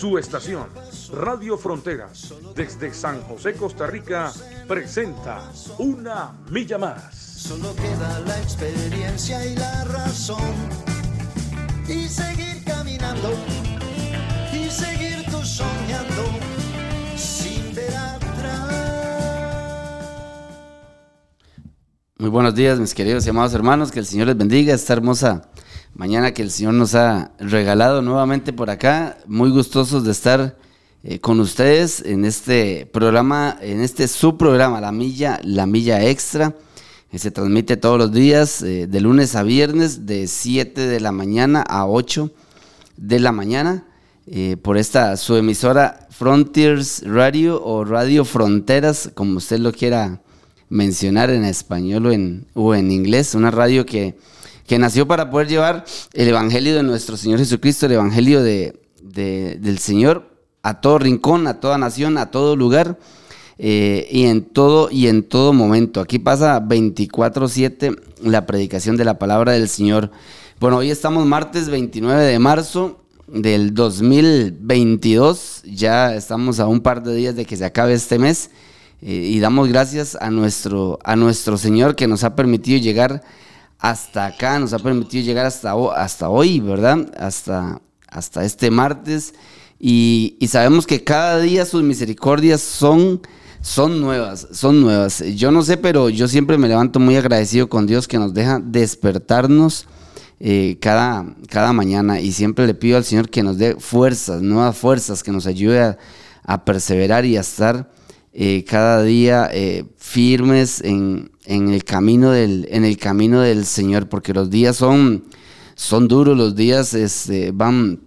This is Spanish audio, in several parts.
Su estación, Radio Fronteras, desde San José, Costa Rica, presenta Una Milla Más. Solo queda la experiencia y la razón. Y seguir caminando. Y seguir tú soñando. Sin ver atrás. Muy buenos días, mis queridos y amados hermanos. Que el Señor les bendiga esta hermosa mañana que el Señor nos ha regalado nuevamente por acá. Muy gustosos de estar eh, con ustedes en este programa, en este subprograma, La Milla, La Milla Extra, que se transmite todos los días, eh, de lunes a viernes, de 7 de la mañana a 8 de la mañana, eh, por esta su emisora Frontiers Radio o Radio Fronteras, como usted lo quiera mencionar en español o en, o en inglés, una radio que, que nació para poder llevar el Evangelio de nuestro Señor Jesucristo, el Evangelio de, de- del Señor a todo rincón, a toda nación, a todo lugar eh, y en todo y en todo momento. Aquí pasa 24/7 la predicación de la palabra del Señor. Bueno, hoy estamos martes 29 de marzo del 2022. Ya estamos a un par de días de que se acabe este mes eh, y damos gracias a nuestro a nuestro Señor que nos ha permitido llegar hasta acá, nos ha permitido llegar hasta, hasta hoy, ¿verdad? Hasta, hasta este martes. Y, y sabemos que cada día sus misericordias son, son nuevas, son nuevas. Yo no sé, pero yo siempre me levanto muy agradecido con Dios que nos deja despertarnos eh, cada, cada mañana. Y siempre le pido al Señor que nos dé fuerzas, nuevas fuerzas, que nos ayude a, a perseverar y a estar eh, cada día eh, firmes en, en el camino del, en el camino del Señor, porque los días son, son duros, los días este, van,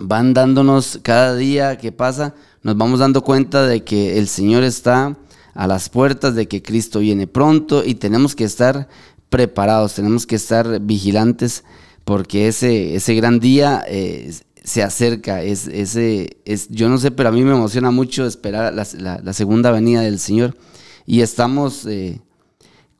van dándonos cada día que pasa, nos vamos dando cuenta de que el Señor está a las puertas, de que Cristo viene pronto y tenemos que estar preparados, tenemos que estar vigilantes porque ese, ese gran día eh, se acerca. Es, ese, es, yo no sé, pero a mí me emociona mucho esperar la, la- segunda venida del Señor y estamos eh,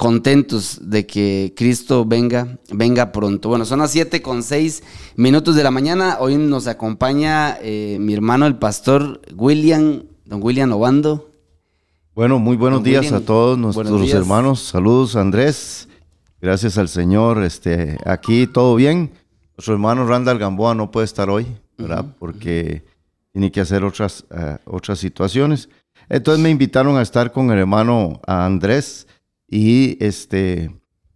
contentos de que Cristo venga, venga pronto. Bueno, son las 7 con 6 minutos de la mañana. Hoy nos acompaña eh, mi hermano, el pastor William, don William Obando. Bueno, muy buenos Don días William, a todos nuestros hermanos. Saludos, Andrés. Gracias al Señor. Este, aquí todo bien. Nuestro hermano Randall Gamboa no puede estar hoy, ¿verdad? Porque tiene que hacer otras, eh, otras situaciones. Entonces me invitaron a estar con el hermano Andrés y este,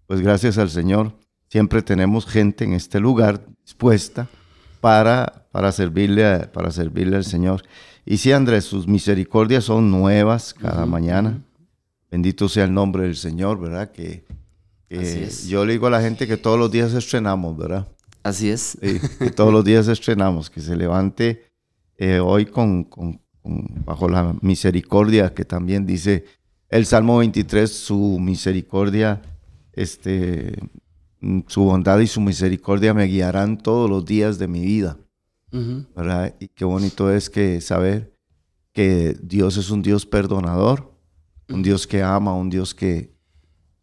pues gracias al Señor siempre tenemos gente en este lugar dispuesta para, para, servirle, a- para servirle al Señor. Y sí, Andrés, sus misericordias son nuevas cada mañana. Bendito sea el nombre del Señor, ¿verdad? Que, que Así es. yo le digo a la gente que todos los días estrenamos, ¿verdad? Así es. Sí, que todos los días estrenamos, que se levante eh, hoy con, con- con- bajo la misericordia que también dice el Salmo 23, su misericordia, este, mm, su bondad y su misericordia me guiarán todos los días de mi vida. ¿verdad? Y qué bonito es que saber que Dios es un Dios perdonador, un Dios que ama, un Dios que,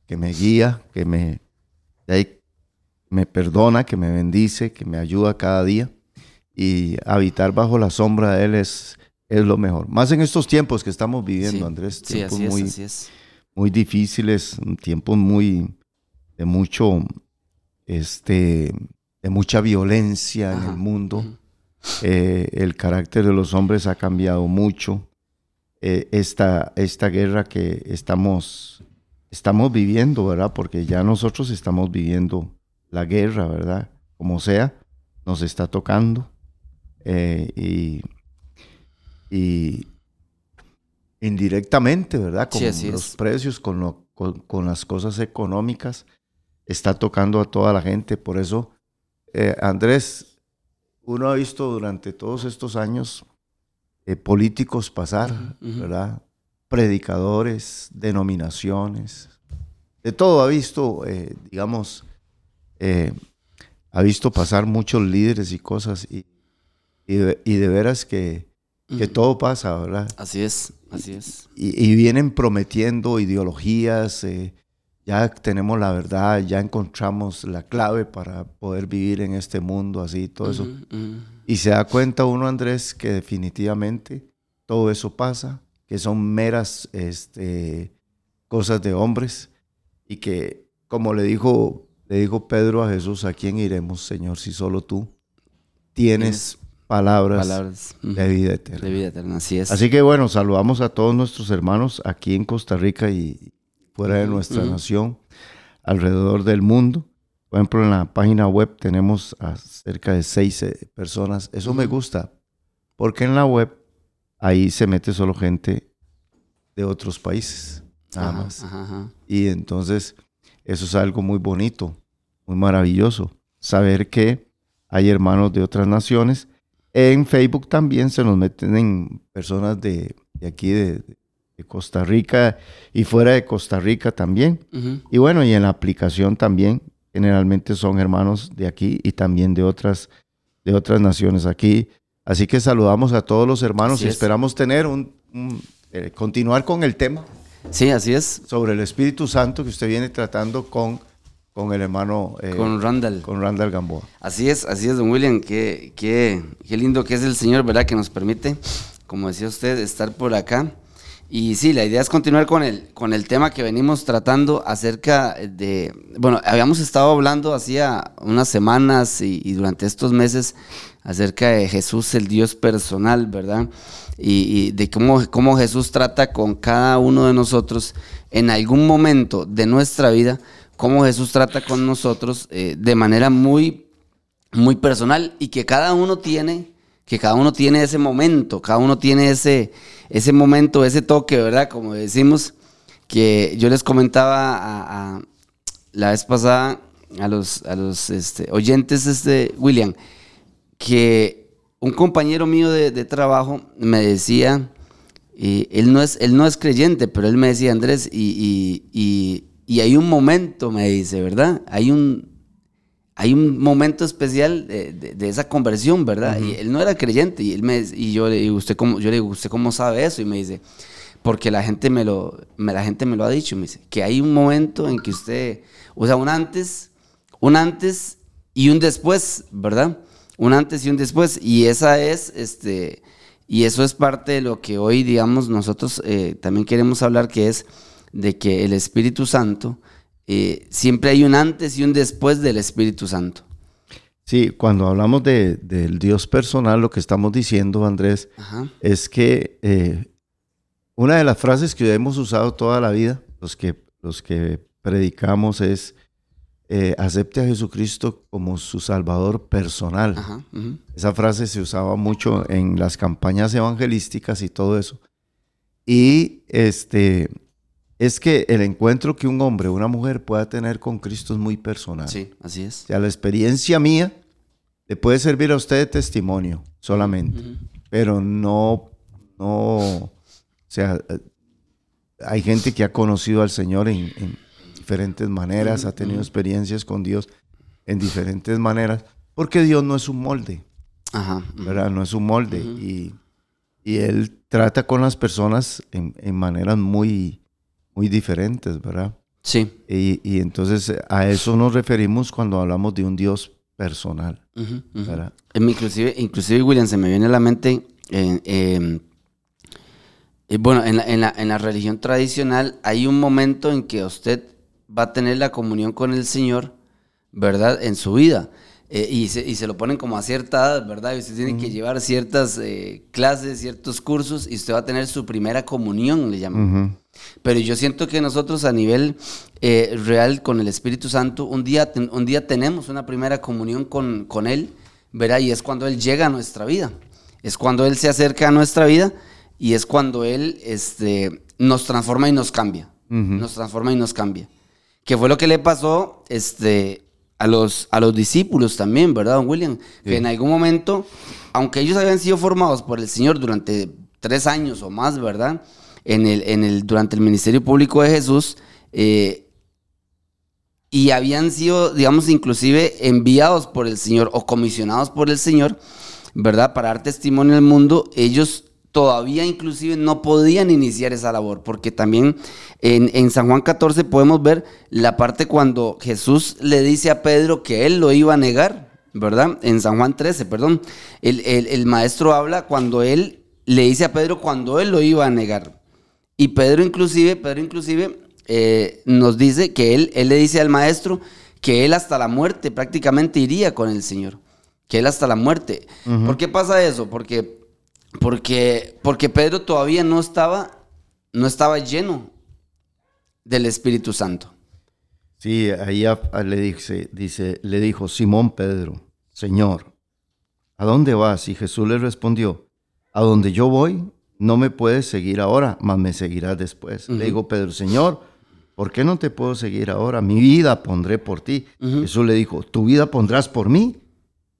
que me guía, que me, me perdona, que me bendice, que me ayuda cada día. Y habitar bajo la sombra de Él es, es lo mejor. Más en estos tiempos que estamos viviendo, Sí. Andrés, Sí, así es, muy, así es. muy difíciles, tiempos muy de mucho, este, de mucha violencia en el mundo. Eh, el carácter de los hombres ha cambiado mucho. Eh, esta, esta guerra que estamos, estamos viviendo, ¿verdad? Porque ya nosotros estamos viviendo la guerra, ¿verdad? Como sea, nos está tocando. Eh, y, y indirectamente, ¿verdad? Con Sí, así los es. precios, con, lo- con, con las cosas económicas, está tocando a toda la gente. Por eso, eh, Andrés, uno ha visto durante todos estos años eh, políticos pasar, Ujú, ujú. ¿verdad? predicadores, denominaciones, de todo ha visto, eh, digamos, eh, ha visto pasar muchos líderes y cosas y, y, de, y de veras que, que todo pasa, ¿verdad? Así es, así es. Y, y vienen prometiendo ideologías, eh, ya tenemos la verdad, ya encontramos la clave para poder vivir en este mundo, así, todo eso. Y se da cuenta uno, Andrés, que definitivamente todo eso pasa, que son meras este, cosas de hombres y que, como le dijo, le dijo Pedro a Jesús, ¿a quién iremos, Señor, si solo tú tienes palabras, Palabras de vida eterna? de vida eterna, así es. Así que bueno, saludamos a todos nuestros hermanos aquí en Costa Rica y fuera de nuestra nación, alrededor del mundo. Por ejemplo, en la página web tenemos a cerca de seis eh, personas. Eso me gusta, porque en la web ahí se mete solo gente de otros países, nada Ajá, más. ajá, ajá. Y entonces eso es algo muy bonito, muy maravilloso, saber que hay hermanos de otras naciones. En Facebook también se nos meten en personas de, de aquí, de, de Costa Rica y fuera de Costa Rica también. Y bueno, y en la aplicación también, generalmente son hermanos de aquí y también de otras, de otras naciones aquí. Así que saludamos a todos los hermanos Así y es. esperamos tener un, un- eh, continuar con el tema Sí, así es. sobre el Espíritu Santo que usted viene tratando con, con el hermano eh, Con Randall. con Randall Gamboa. Así es, así es, don William. Qué, qué, qué lindo que es el Señor, ¿verdad? Que nos permite, como decía usted, estar por acá. Y sí, la idea es continuar con el, con el tema que venimos tratando acerca de, bueno, habíamos estado hablando hacía unas semanas y, y durante estos meses acerca de Jesús, el Dios personal, ¿verdad? Y, y de cómo, cómo Jesús trata con cada uno de nosotros en algún momento de nuestra vida, cómo Jesús trata con nosotros eh, de manera muy muy personal y que cada uno tiene, que cada uno tiene ese momento, cada uno tiene ese, ese momento, ese toque, ¿verdad? Como decimos, que yo les comentaba a, la vez pasada a los, a los este, oyentes, este, William, que un compañero mío de, trabajo me decía, y él, no es, él no es creyente, pero él me decía, Andrés, y- y hay un momento, me dice, ¿verdad? Hay un, hay un momento especial de, de- de esa conversión, ¿verdad? Y él no era creyente y él me y yo le digo, usted cómo yo le digo, ¿usted cómo sabe eso? Y me dice, porque la gente me lo me- la gente me lo ha dicho, me dice, que hay un momento en que usted, o sea, un antes, un antes y un después, ¿verdad? Un antes y un después y esa es este y eso es parte de lo que hoy digamos nosotros eh, también queremos hablar que es de que el Espíritu Santo eh, siempre hay un antes y un después del Espíritu Santo. Sí, cuando hablamos de, del Dios personal, lo que estamos diciendo, Andrés, Ajá. es que eh, una de las frases que hemos usado toda la vida, los que, los que predicamos, es eh, acepte a Jesucristo como su Salvador personal. Ajá. Esa frase se usaba mucho en las campañas evangelísticas y todo eso. Y este es que el encuentro que un hombre o una mujer pueda tener con Cristo es muy personal. Sí, así O es. sea, la experiencia mía le puede servir a usted de testimonio solamente, pero no, no, o sea, hay gente que ha conocido al Señor en, en diferentes maneras, ha tenido experiencias con Dios en diferentes maneras, porque Dios no es un molde. Ajá. ¿verdad? No es un molde. y, y él trata con las personas en, en maneras muy, muy diferentes, ¿verdad? Sí. Y, y entonces eh, a eso nos referimos cuando hablamos de un Dios personal, ujú, ujú. ¿verdad? Em, Inclusive, inclusive, William, se me viene a la mente, eh, eh, eh, bueno, en la, en, la, en la religión tradicional hay un momento en que usted va a tener la comunión con el Señor, ¿verdad? En su vida. Eh, y, se, y se lo ponen como a cierta edad, ¿verdad? Y usted tiene que llevar ciertas eh, clases, ciertos cursos, y usted va a tener su primera comunión, le llaman. Ujú. Pero yo siento que nosotros a nivel eh, real con el Espíritu Santo, un día, un día tenemos una primera comunión con, con Él, ¿verdad? Y es cuando Él llega a nuestra vida. Es cuando Él se acerca a nuestra vida y es cuando Él este, nos transforma y nos cambia. Nos transforma y nos cambia. Que fue lo que le pasó este, a, los, a los discípulos también, ¿verdad, don William? Que en algún momento, aunque ellos habían sido formados por el Señor durante tres años o más, ¿verdad? En el, en el, durante el ministerio público de Jesús. eh, y habían sido, digamos, inclusive enviados por el Señor o comisionados por el Señor, ¿verdad? Para dar testimonio al mundo, ellos todavía inclusive no podían iniciar esa labor, porque también en, en San Juan 14 podemos ver la parte cuando Jesús le dice a Pedro que él lo iba a negar, ¿verdad? En San Juan 13, perdón. El, el- el maestro habla cuando él le dice a Pedro cuando él lo iba a negar. Y Pedro inclusive, Pedro inclusive eh, nos dice que él, él le dice al maestro que él hasta la muerte prácticamente iría con el Señor. Que él hasta la muerte. ¿Por qué pasa eso? Porque, porque, porque Pedro todavía no estaba, no estaba lleno del Espíritu Santo. Sí, ahí a- a- le, dice, dice, le dijo Simón Pedro, Señor, ¿a dónde vas? Y Jesús le respondió, a donde yo voy, no me puedes seguir ahora, mas me seguirás después. Le dijo Pedro, Señor, ¿por qué no te puedo seguir ahora? Mi vida pondré por ti. Jesús le dijo, ¿tu vida pondrás por mí?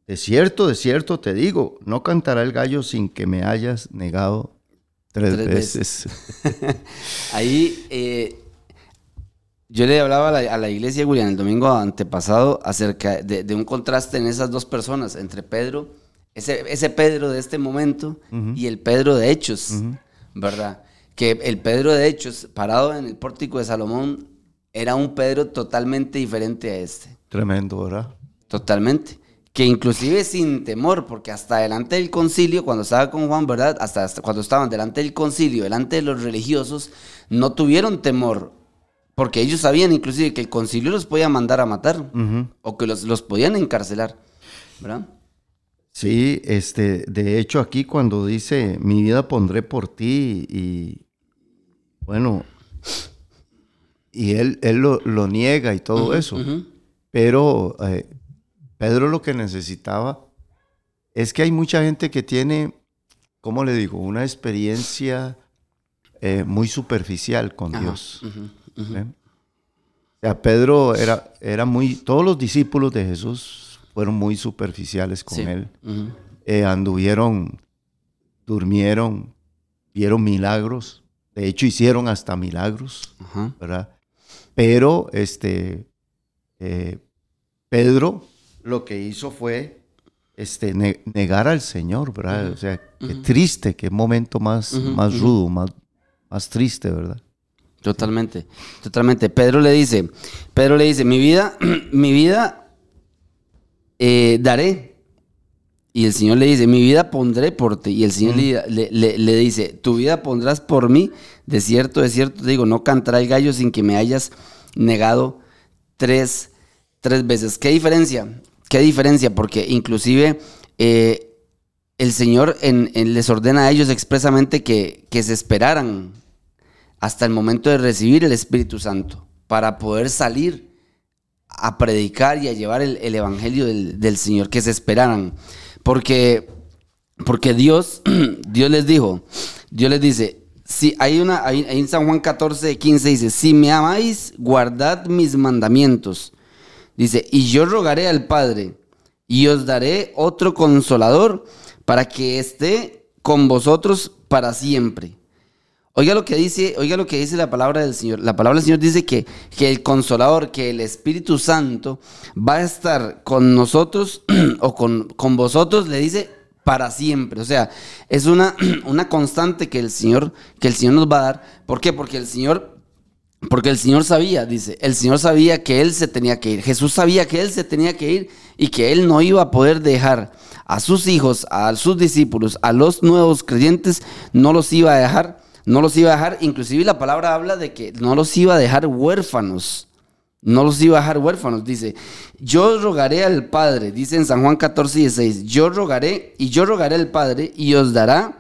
De cierto, de cierto te digo, no cantará el gallo sin que me hayas negado tres, Tres veces. Ahí eh, yo le hablaba a la, a la iglesia, Julián, el domingo antepasado acerca de, de un contraste en esas dos personas, entre Pedro, ese, ese Pedro de este momento y el Pedro de Hechos, ¿verdad? Que el Pedro de Hechos, parado en el pórtico de Salomón, era un Pedro totalmente diferente a este. Tremendo, ¿verdad? Totalmente. Que inclusive sin temor, porque hasta delante del concilio, cuando estaba con Juan, ¿verdad? Hasta, hasta cuando estaban delante del concilio, delante de los religiosos, no tuvieron temor, porque ellos sabían inclusive que el concilio los podía mandar a matar, o que los, los podían encarcelar, ¿verdad? Sí, este, de hecho aquí cuando dice mi vida pondré por ti y bueno, y él, él lo, lo niega y todo eso, pero eh, Pedro lo que necesitaba es que hay mucha gente que tiene, ¿cómo le digo? Una experiencia eh, muy superficial con Ajá, Dios. ¿eh? O sea, Pedro era, era muy, todos los discípulos de Jesús fueron muy superficiales con Sí, él eh, anduvieron, durmieron, vieron milagros, de hecho hicieron hasta milagros. ¿verdad? Pero este eh, Pedro lo que hizo fue este, ne- negar al Señor, ¿verdad? O sea, qué triste, qué momento más, más rudo, más, más triste, ¿verdad? Totalmente, totalmente. Pedro le dice, Pedro le dice, mi vida, mi vida eh, daré. Y el Señor le dice, mi vida pondré por ti. Y el Señor le, le- le- le dice, tu vida pondrás por mí. De cierto, de cierto, te digo, no cantará el gallo sin que me hayas negado tres, tres veces. ¿Qué diferencia? ¿Qué diferencia? Porque inclusive eh, el Señor en- en- les ordena a ellos expresamente que, que se esperaran hasta el momento de recibir el Espíritu Santo para poder salir a predicar y a llevar el, el Evangelio del, del Señor, que se esperaran. Porque, porque Dios, Dios les dijo, Dios les dice, si hay una, hay, en San Juan 14, 15 dice, si me amáis, guardad mis mandamientos. Dice, y yo rogaré al Padre y os daré otro consolador para que esté con vosotros para siempre. Oiga lo que dice, oiga lo que dice la palabra del Señor. La palabra del Señor dice que, que el consolador, que el Espíritu Santo va a estar con nosotros o con, con vosotros, le dice para siempre. O sea, es una, una constante que el Señor, que el Señor nos va a dar. ¿Por qué? Porque el Señor porque el Señor sabía, dice, el Señor sabía que Él se tenía que ir. Jesús sabía que Él se tenía que ir y que Él no iba a poder dejar a sus hijos, a sus discípulos, a los nuevos creyentes, no los iba a dejar, no los iba a dejar. Inclusive la palabra habla de que no los iba a dejar huérfanos. No los iba a dejar huérfanos, dice. Yo rogaré al Padre, dice en San Juan 14, 16. Yo rogaré y yo rogaré al Padre y os dará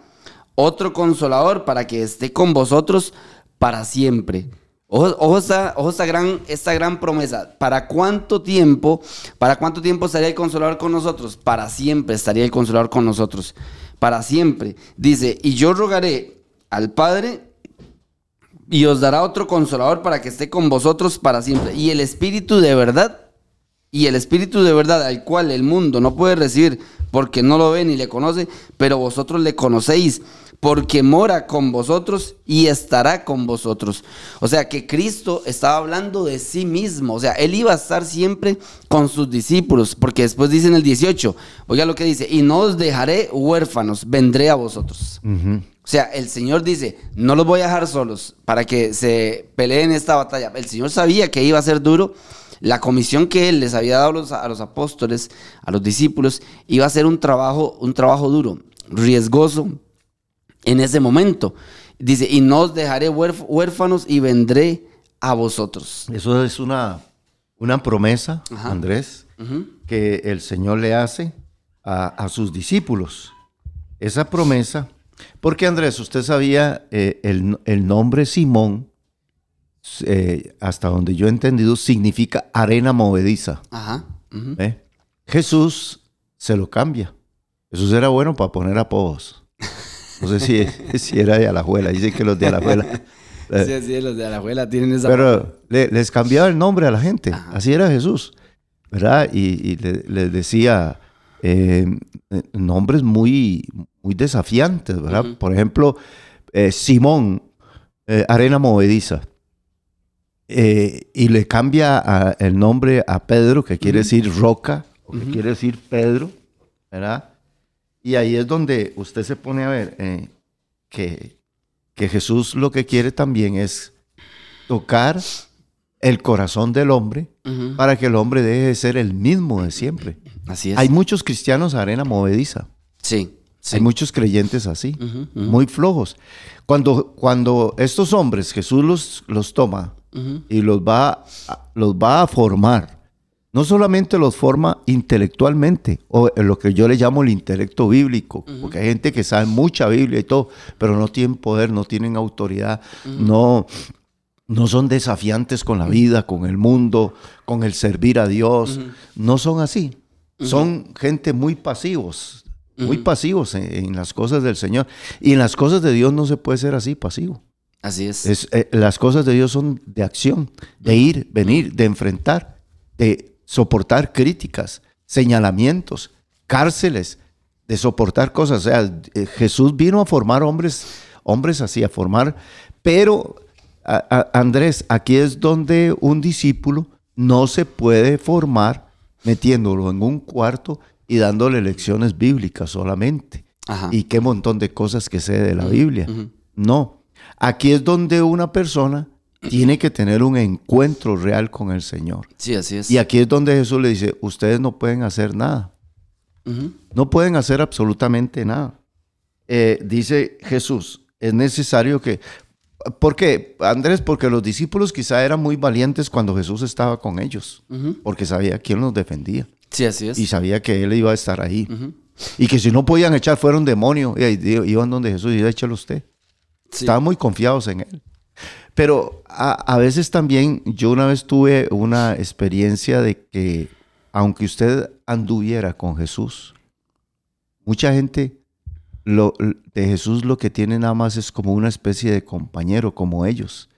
otro consolador para que esté con vosotros para siempre. Ojo, esta, ojo esta gran, esta gran promesa. ¿Para cuánto tiempo? ¿Para cuánto tiempo estaría el consolador con nosotros? Para siempre estaría el consolador con nosotros. Para siempre. Dice, y yo rogaré al Padre y os dará otro consolador para que esté con vosotros para siempre. Y el Espíritu de verdad, y el Espíritu de verdad al cual el mundo no puede recibir porque no lo ve ni le conoce, pero vosotros le conocéis porque mora con vosotros y estará con vosotros. O sea que Cristo estaba hablando de sí mismo, o sea, él iba a estar siempre con sus discípulos, porque después dice en el 18, oiga lo que dice, y no os dejaré huérfanos, vendré a vosotros. Sea, el Señor dice, no los voy a dejar solos para que se peleen esta batalla. El Señor sabía que iba a ser duro. La comisión que Él les había dado a los, a los apóstoles, a los discípulos, iba a ser un trabajo, un trabajo duro, riesgoso en ese momento. Dice, y no os dejaré huérfanos y vendré a vosotros. Eso es una, una promesa, Andrés, que el Señor le hace a, sus discípulos. Esa promesa, porque Andrés, usted sabía eh, el, nombre Simón, eh, hasta donde yo he entendido, significa arena movediza. ¿Eh? Jesús se lo cambia. Jesús era bueno para poner apodos. No sé si, si era de Alajuela. Dicen que los de Alajuela. sí, sí, los de Alajuela tienen esa. Pero les cambiaba el nombre a la gente. Así era Jesús. ¿Verdad? Y, les decía eh, nombres muy, muy desafiantes, ¿verdad? Por ejemplo, eh, Simón, eh, arena movediza. y le cambia el nombre a Pedro, que quiere decir roca, o que quiere decir Pedro, ¿verdad? Y ahí es donde usted se pone a ver eh, que, que Jesús lo que quiere también es tocar el corazón del hombre para que el hombre deje de ser el mismo de siempre. Así es. Hay muchos cristianos arena movediza. Sí. Hay muchos creyentes así, muy flojos. Cuando, cuando estos hombres Jesús los, los toma y los va, los va a formar no solamente los forma intelectualmente, o lo que yo le llamo el intelecto bíblico, porque hay gente que sabe mucha Biblia y todo, pero no tienen poder, no tienen autoridad, no, no son desafiantes con la vida, con el mundo, con el servir a Dios, no son así. Son gente muy pasivos, muy pasivos en, las cosas del Señor. Y en las cosas de Dios no se puede ser así pasivo. Así es. Eh, las cosas de Dios son de acción, de ir, venir, de enfrentar, de soportar críticas, señalamientos, cárceles, de soportar cosas. O sea, eh, Jesús vino a formar hombres, hombres así, a formar, pero Andrés, aquí es donde un discípulo no se puede formar metiéndolo en un cuarto y dándole lecciones bíblicas solamente. Y qué montón de cosas que sé de la Biblia. No. Aquí es donde una persona tiene que tener un encuentro real con el Señor. Sí, así es. Y aquí es donde Jesús le dice, ustedes no pueden hacer nada. No pueden hacer absolutamente nada. Eh, dice Jesús, es necesario que... ¿Por qué, Andrés? Porque los discípulos quizá eran muy valientes cuando Jesús estaba con ellos, porque sabía quién los defendía. Sí, así es. Y sabía que Él iba a estar ahí. Y que si no podían echar fuera un demonio, y iban donde Jesús y dice, échalo usted. Estaban muy confiados en Él. Pero a, veces también yo una vez tuve una experiencia de que aunque usted anduviera con Jesús, mucha gente lo, de Jesús lo que tiene nada más es como una especie de compañero, como ellos.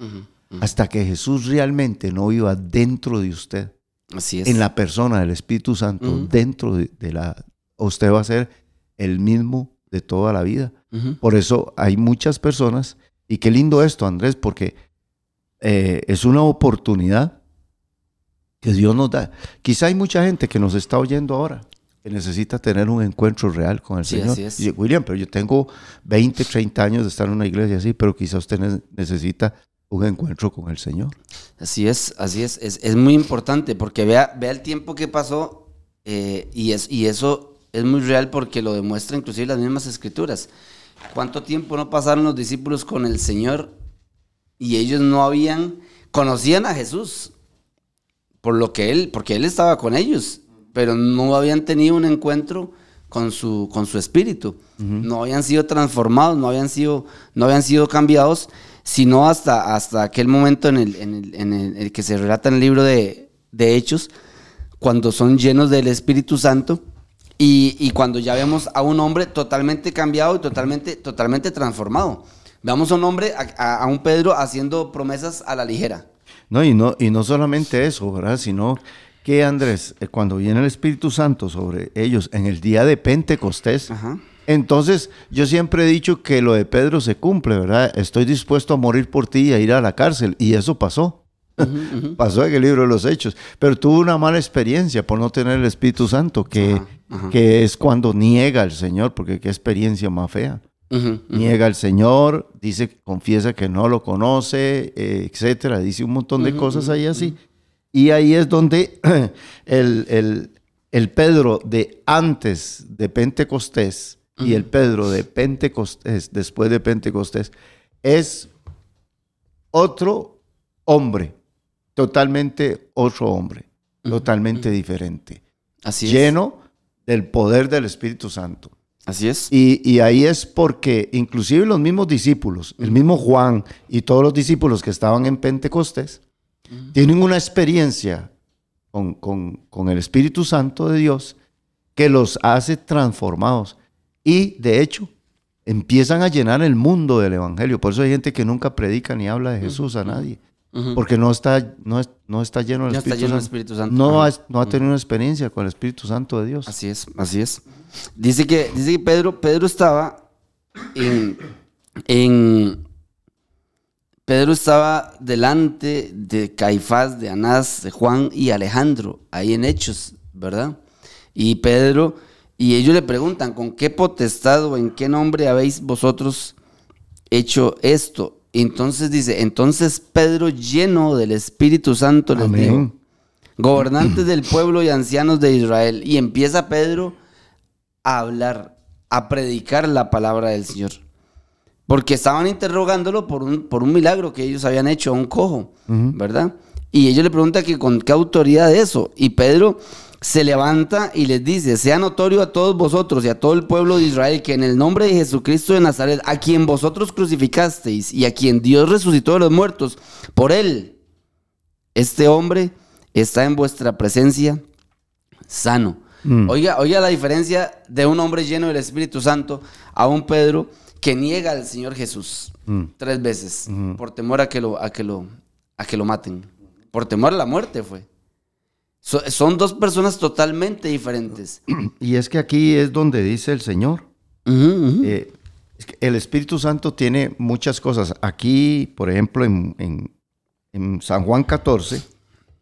Hasta que Jesús realmente no iba dentro de usted. Así es. En la persona del Espíritu Santo, dentro de, la... Usted va a ser el mismo de toda la vida. Por eso hay muchas personas y qué lindo esto, Andrés, porque eh, es una oportunidad que Dios nos da. Quizá hay mucha gente que nos está oyendo ahora que necesita tener un encuentro real con el Señor. Así William, pero yo tengo 20, 30 años de estar en una iglesia así, pero quizá usted necesita un encuentro con el Señor. Así es, así es. Es, muy importante porque vea, vea el tiempo que pasó eh, y, es, y eso es muy real porque lo demuestra inclusive las mismas escrituras. ¿Cuánto tiempo no pasaron los discípulos con el Señor y ellos no habían, conocían a Jesús por lo que él, porque él estaba con ellos, pero no habían tenido un encuentro con su, con su espíritu, no habían sido transformados, no habían sido, no habían sido cambiados, sino hasta, hasta aquel momento en el, en el, que se relata en el libro de, de Hechos, cuando son llenos del Espíritu Santo y, cuando ya vemos a un hombre totalmente cambiado y totalmente, totalmente transformado. Veamos a un hombre, a, un Pedro haciendo promesas a la ligera. No, y no, y no solamente eso, ¿verdad? Sino que Andrés, eh, cuando viene el Espíritu Santo sobre ellos en el día de Pentecostés, Entonces, yo siempre he dicho que lo de Pedro se cumple, ¿verdad? Estoy dispuesto a morir por ti y a ir a la cárcel. Y eso pasó. pasó en el libro de los Hechos. Pero tuvo una mala experiencia por no tener el Espíritu Santo, que, que es cuando niega al Señor, porque qué experiencia más fea. Niega al Señor, dice, confiesa que no lo conoce, eh, etcétera. Dice un montón de cosas ahí así. Y ahí es donde el, el Pedro de antes de Pentecostés y el Pedro de Pentecostés, después de Pentecostés, es otro hombre, totalmente otro hombre, totalmente diferente. Así lleno del poder del Espíritu Santo. Así es. Y, ahí es porque inclusive los mismos discípulos, el mismo Juan y todos los discípulos que estaban en Pentecostés, tienen una experiencia con, con, el Espíritu Santo de Dios que los hace transformados. Y de hecho, empiezan a llenar el mundo del Evangelio. Por eso hay gente que nunca predica ni habla de Jesús a nadie. Porque no está, no, no está lleno del Espíritu, Santo. No, ha, no ha tenido una experiencia con el Espíritu Santo de Dios. Así es, así es. Dice que, dice que Pedro, Pedro estaba en, en Pedro estaba delante de Caifás, de Anás, de Juan y Alejandro, ahí en Hechos, ¿verdad? Y Pedro y ellos le preguntan, ¿con qué potestad o en qué nombre habéis vosotros hecho esto? entonces dice, entonces Pedro lleno del Espíritu Santo les dijo, gobernantes del pueblo y ancianos de Israel. Y empieza Pedro a hablar, a predicar la palabra del Señor. Porque estaban interrogándolo por un, por un milagro que ellos habían hecho a un cojo, ¿verdad? Y ellos le preguntan que con qué autoridad eso. Y Pedro se levanta y les dice, sea notorio a todos vosotros y a todo el pueblo de Israel que en el nombre de Jesucristo de Nazaret, a quien vosotros crucificasteis y a quien Dios resucitó de los muertos, por él, este hombre está en vuestra presencia sano. Mm. Oiga, oiga la diferencia de un hombre lleno del Espíritu Santo a un Pedro que niega al Señor Jesús mm. tres veces por temor a que, lo, a, que lo, a que lo maten. Por temor a la muerte fue son dos personas totalmente diferentes. Y es que aquí es donde dice el Señor. Eh, el Espíritu Santo tiene muchas cosas. Aquí, por ejemplo, en, San Juan 14,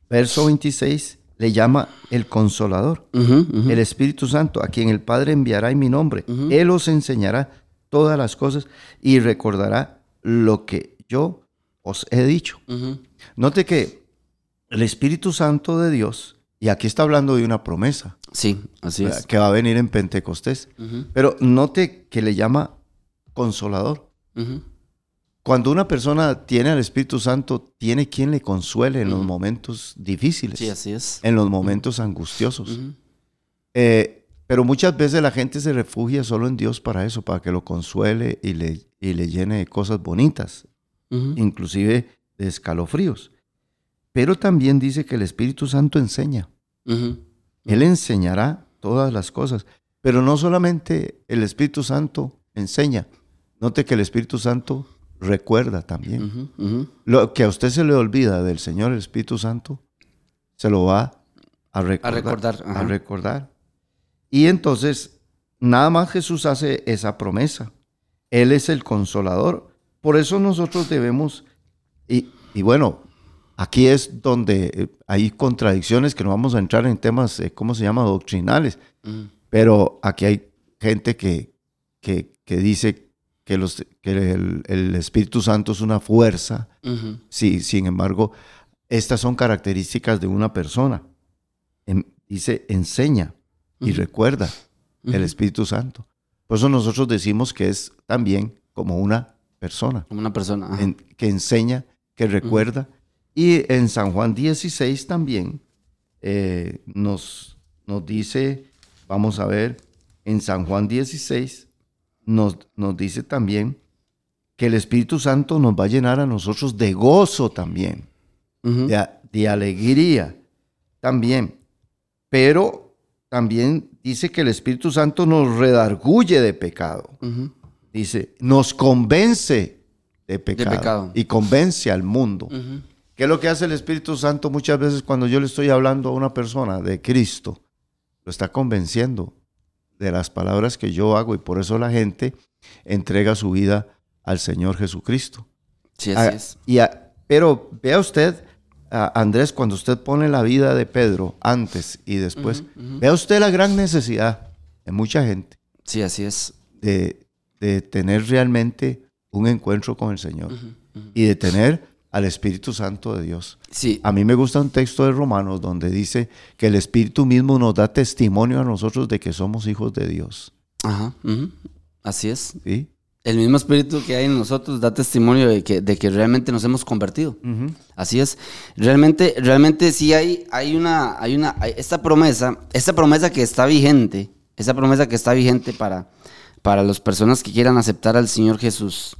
verso 26, le llama el consolador, el Espíritu Santo, a quien el Padre enviará en mi nombre. Él os enseñará todas las cosas y recordará lo que yo os he dicho. Note que el Espíritu Santo de Dios, y aquí está hablando de una promesa. Sí, así es. Que va a venir en Pentecostés. Pero note que le llama consolador. Cuando una persona tiene al Espíritu Santo, tiene quien le consuele en los momentos difíciles. Sí, así es. En los momentos angustiosos. Eh, pero muchas veces la gente se refugia solo en Dios para eso, para que lo consuele y le, y le llene de cosas bonitas, inclusive de escalofríos. Pero también dice que el Espíritu Santo enseña. Él enseñará todas las cosas. Pero no solamente el Espíritu Santo enseña. Note que el Espíritu Santo recuerda también. Lo que a usted se le olvida del Señor el Espíritu Santo, se lo va a recordar. A recordar. Y entonces, nada más Jesús hace esa promesa. Él es el consolador. Por eso nosotros debemos, y, y bueno, Aquí es donde eh, hay contradicciones que no vamos a entrar en temas, eh, ¿cómo se llama?, doctrinales. Pero aquí hay gente que, que, dice que, los, que el, Espíritu Santo es una fuerza. sí, sin embargo, estas son características de una persona. dice, enseña y recuerda el Espíritu Santo. Por eso nosotros decimos que es también como una persona. Como una persona. que enseña, que recuerda y en San Juan 16 también eh, nos, nos dice, vamos a ver, en San Juan 16 nos, nos dice también que el Espíritu Santo nos va a llenar a nosotros de gozo también, de, alegría también. Pero también dice que el Espíritu Santo nos redarguye de pecado. Dice, nos convence de pecado, y convence al mundo. ¿Qué es lo que hace el Espíritu Santo muchas veces cuando yo le estoy hablando a una persona de Cristo? Lo está convenciendo de las palabras que yo hago y por eso la gente entrega su vida al Señor Jesucristo. Sí, así Ah, es. y a- pero vea usted, Andrés, cuando usted pone la vida de Pedro antes y después, vea usted la gran necesidad de mucha gente Sí, así es. de, de tener realmente un encuentro con el Señor y de tener al Espíritu Santo de Dios. Sí, A mí me gusta un texto de Romanos donde dice que el Espíritu mismo nos da testimonio a nosotros de que somos hijos de Dios. ajá, así es. ¿sí? El mismo espíritu que hay en nosotros da testimonio de que, de que realmente nos hemos convertido. Así es. Realmente, realmente sí hay, hay una, hay una, hay esta promesa, esta promesa que está vigente, esa promesa que está vigente para, para las personas que quieran aceptar al Señor Jesús,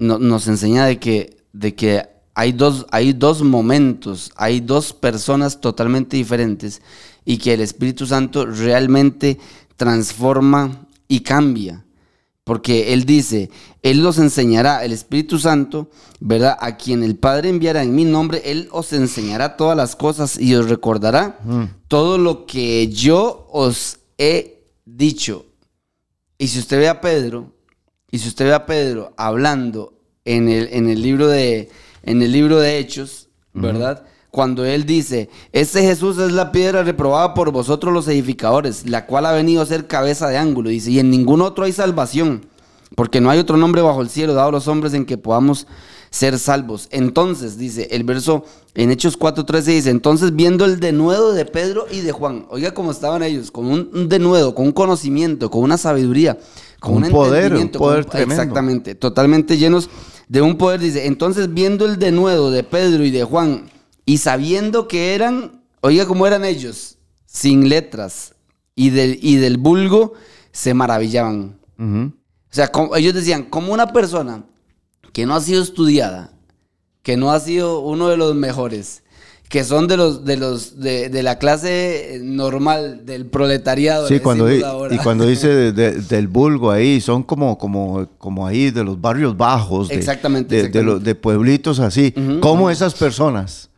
no- nos enseña de que, de que hay dos, hay dos momentos, hay dos personas totalmente diferentes y que el Espíritu Santo realmente transforma y cambia. Porque Él dice, Él los enseñará, el Espíritu Santo, ¿verdad? A quien el Padre enviará en mi nombre, Él os enseñará todas las cosas y os recordará todo lo que yo os he dicho. Y si usted ve a Pedro, y si usted ve a Pedro hablando en el, en el libro de en el libro de Hechos, ¿verdad? Cuando él dice, este Jesús es la piedra reprobada por vosotros los edificadores, la cual ha venido a ser cabeza de ángulo, dice, y en ningún otro hay salvación, porque no hay otro nombre bajo el cielo dado a los hombres en que podamos ser salvos. Entonces, dice, el verso en Hechos 4.13 dice, entonces viendo el denuedo de Pedro y de Juan, oiga cómo estaban ellos, con un, un denuedo, con un conocimiento, con una sabiduría, con Un un, poder, un entendimiento, con poder tremendo. Exactamente, totalmente llenos de un poder, dice, entonces viendo el denuedo de Pedro y de Juan, y sabiendo que eran, oiga cómo eran ellos, sin letras, y del, y del vulgo, se maravillaban. O sea, como- ellos decían, como una persona que no ha sido estudiada, que no ha sido uno de los mejores, que son de los de los de, de la clase normal del proletariado. Sí, cuando, di- y cuando dice de- de- del vulgo ahí, son como, como, como ahí de los barrios bajos, de, Exactamente, de, de exactamente. los- de pueblitos así. ¿Cómo esas personas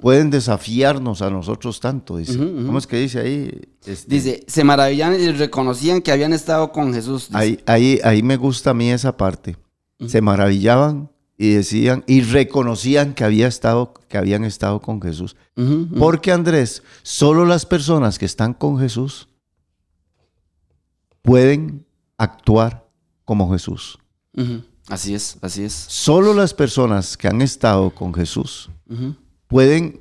pueden desafiarnos a nosotros tanto? Dice. ¿Cómo es que dice ahí? Este, Dice, se maravillaban y reconocían que habían estado con Jesús. dice. ahí, ahí, ahí me gusta a mí esa parte. Se maravillaban y decían y reconocían que había estado, que habían estado con Jesús. Porque Andrés, solo las personas que están con Jesús pueden actuar como Jesús. Así es, así es. Solo las personas que han estado con Jesús pueden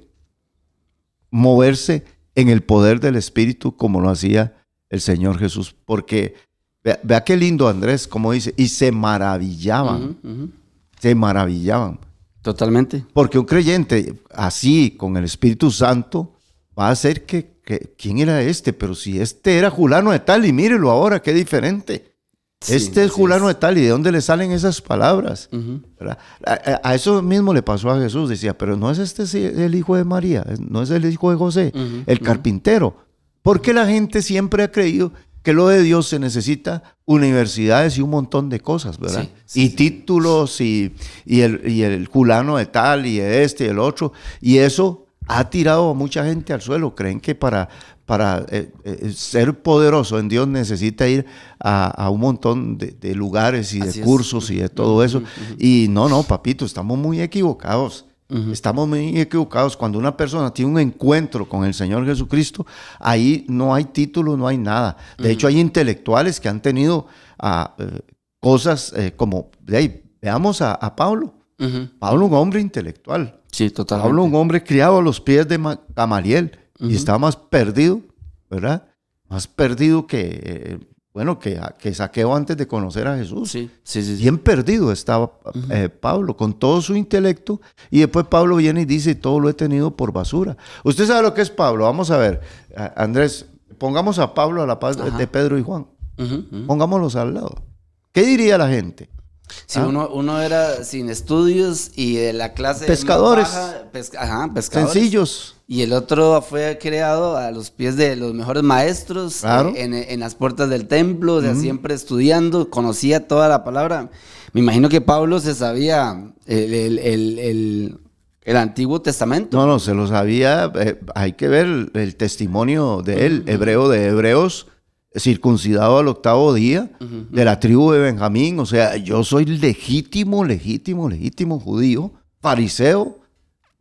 moverse en el poder del Espíritu como lo hacía el Señor Jesús. Porque vea, vea qué lindo Andrés, como dice, y se maravillaban. Se maravillaban. Totalmente. Porque un creyente así, con el Espíritu Santo, va a hacer que, que- ¿quién era este? Pero si este era Julano de tal, y mírelo ahora, qué diferente. Sí, este es Julano es. de tal, ¿y de dónde le salen esas palabras? A, eso mismo le pasó a Jesús, decía, pero no es este el hijo de María, no es el hijo de José, el carpintero. Porque la gente siempre ha creído que lo de Dios se necesita universidades y un montón de cosas, ¿verdad? Sí, sí, y sí. títulos y, y el, y el culano de tal y este y el otro. Y eso ha tirado a mucha gente al suelo. Creen que para, para eh, eh, ser poderoso en Dios necesita ir a, a un montón de, de lugares y Así de es. cursos y de todo eso. Y no, no, papito, estamos muy equivocados. Estamos muy equivocados. Cuando una persona tiene un encuentro con el Señor Jesucristo, ahí no hay título, no hay nada. De hecho, hay intelectuales que han tenido ah, eh, cosas eh, como, de ahí, veamos a, a Pablo. Pablo, un hombre intelectual. Sí, totalmente. Pablo, un hombre criado a los pies de Ma- Gamaliel y estaba más perdido, ¿verdad? Más perdido que, eh, bueno, que, que Saqueo antes de conocer a Jesús. Sí, sí. Bien perdido estaba eh, Pablo con todo su intelecto y después Pablo viene y dice, todo lo he tenido por basura. Usted sabe lo que es Pablo. Vamos a ver, Andrés, pongamos a Pablo a la paz de- Ajá. de Pedro y Juan. Pongámoslos al lado. ¿Qué diría la gente? Si ¿Ah? uno, uno era sin estudios y de la clase Pescadores. baja, pesca- ajá, pescadores. Sencillos. Y el otro fue creado a los pies de los mejores maestros, Claro. eh, en, en las puertas del templo, o sea, siempre estudiando, conocía toda la palabra. Me imagino que Pablo se sabía el, el- el- el- Antiguo Testamento. No, no, se lo sabía. eh, hay que ver el, el testimonio de él, hebreo de hebreos. Circuncidado al octavo día, de la tribu de Benjamín. O sea, yo soy legítimo, legítimo, legítimo judío, fariseo,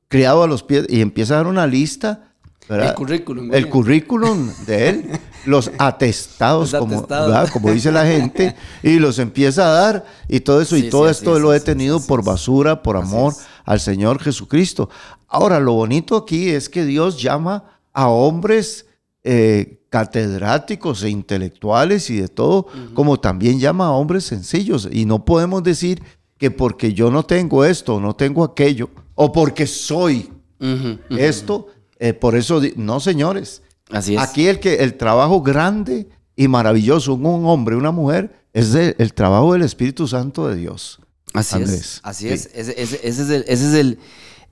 criado a los pies, y empieza a dar una lista. ¿verdad? El currículum. El currículum de él, los atestados, Los como, atestados. ¿verdad? como dice la gente, y los empieza a dar, y todo eso, Sí, y todo sí, esto es, lo he tenido por basura, por amor al Señor Jesucristo. Ahora, lo bonito aquí es que Dios llama a hombres eh, catedráticos e intelectuales y de todo, como también llama a hombres sencillos. Y no podemos decir que porque yo no tengo esto, no tengo aquello, o porque soy esto, eh, por eso, no señores. Así es. Aquí el, que, el trabajo grande y maravilloso en un hombre, una mujer, es de- el trabajo del Espíritu Santo de Dios. Así Andrés. es. Así Sí. es. Ese, ese- ese es el, ese, es el,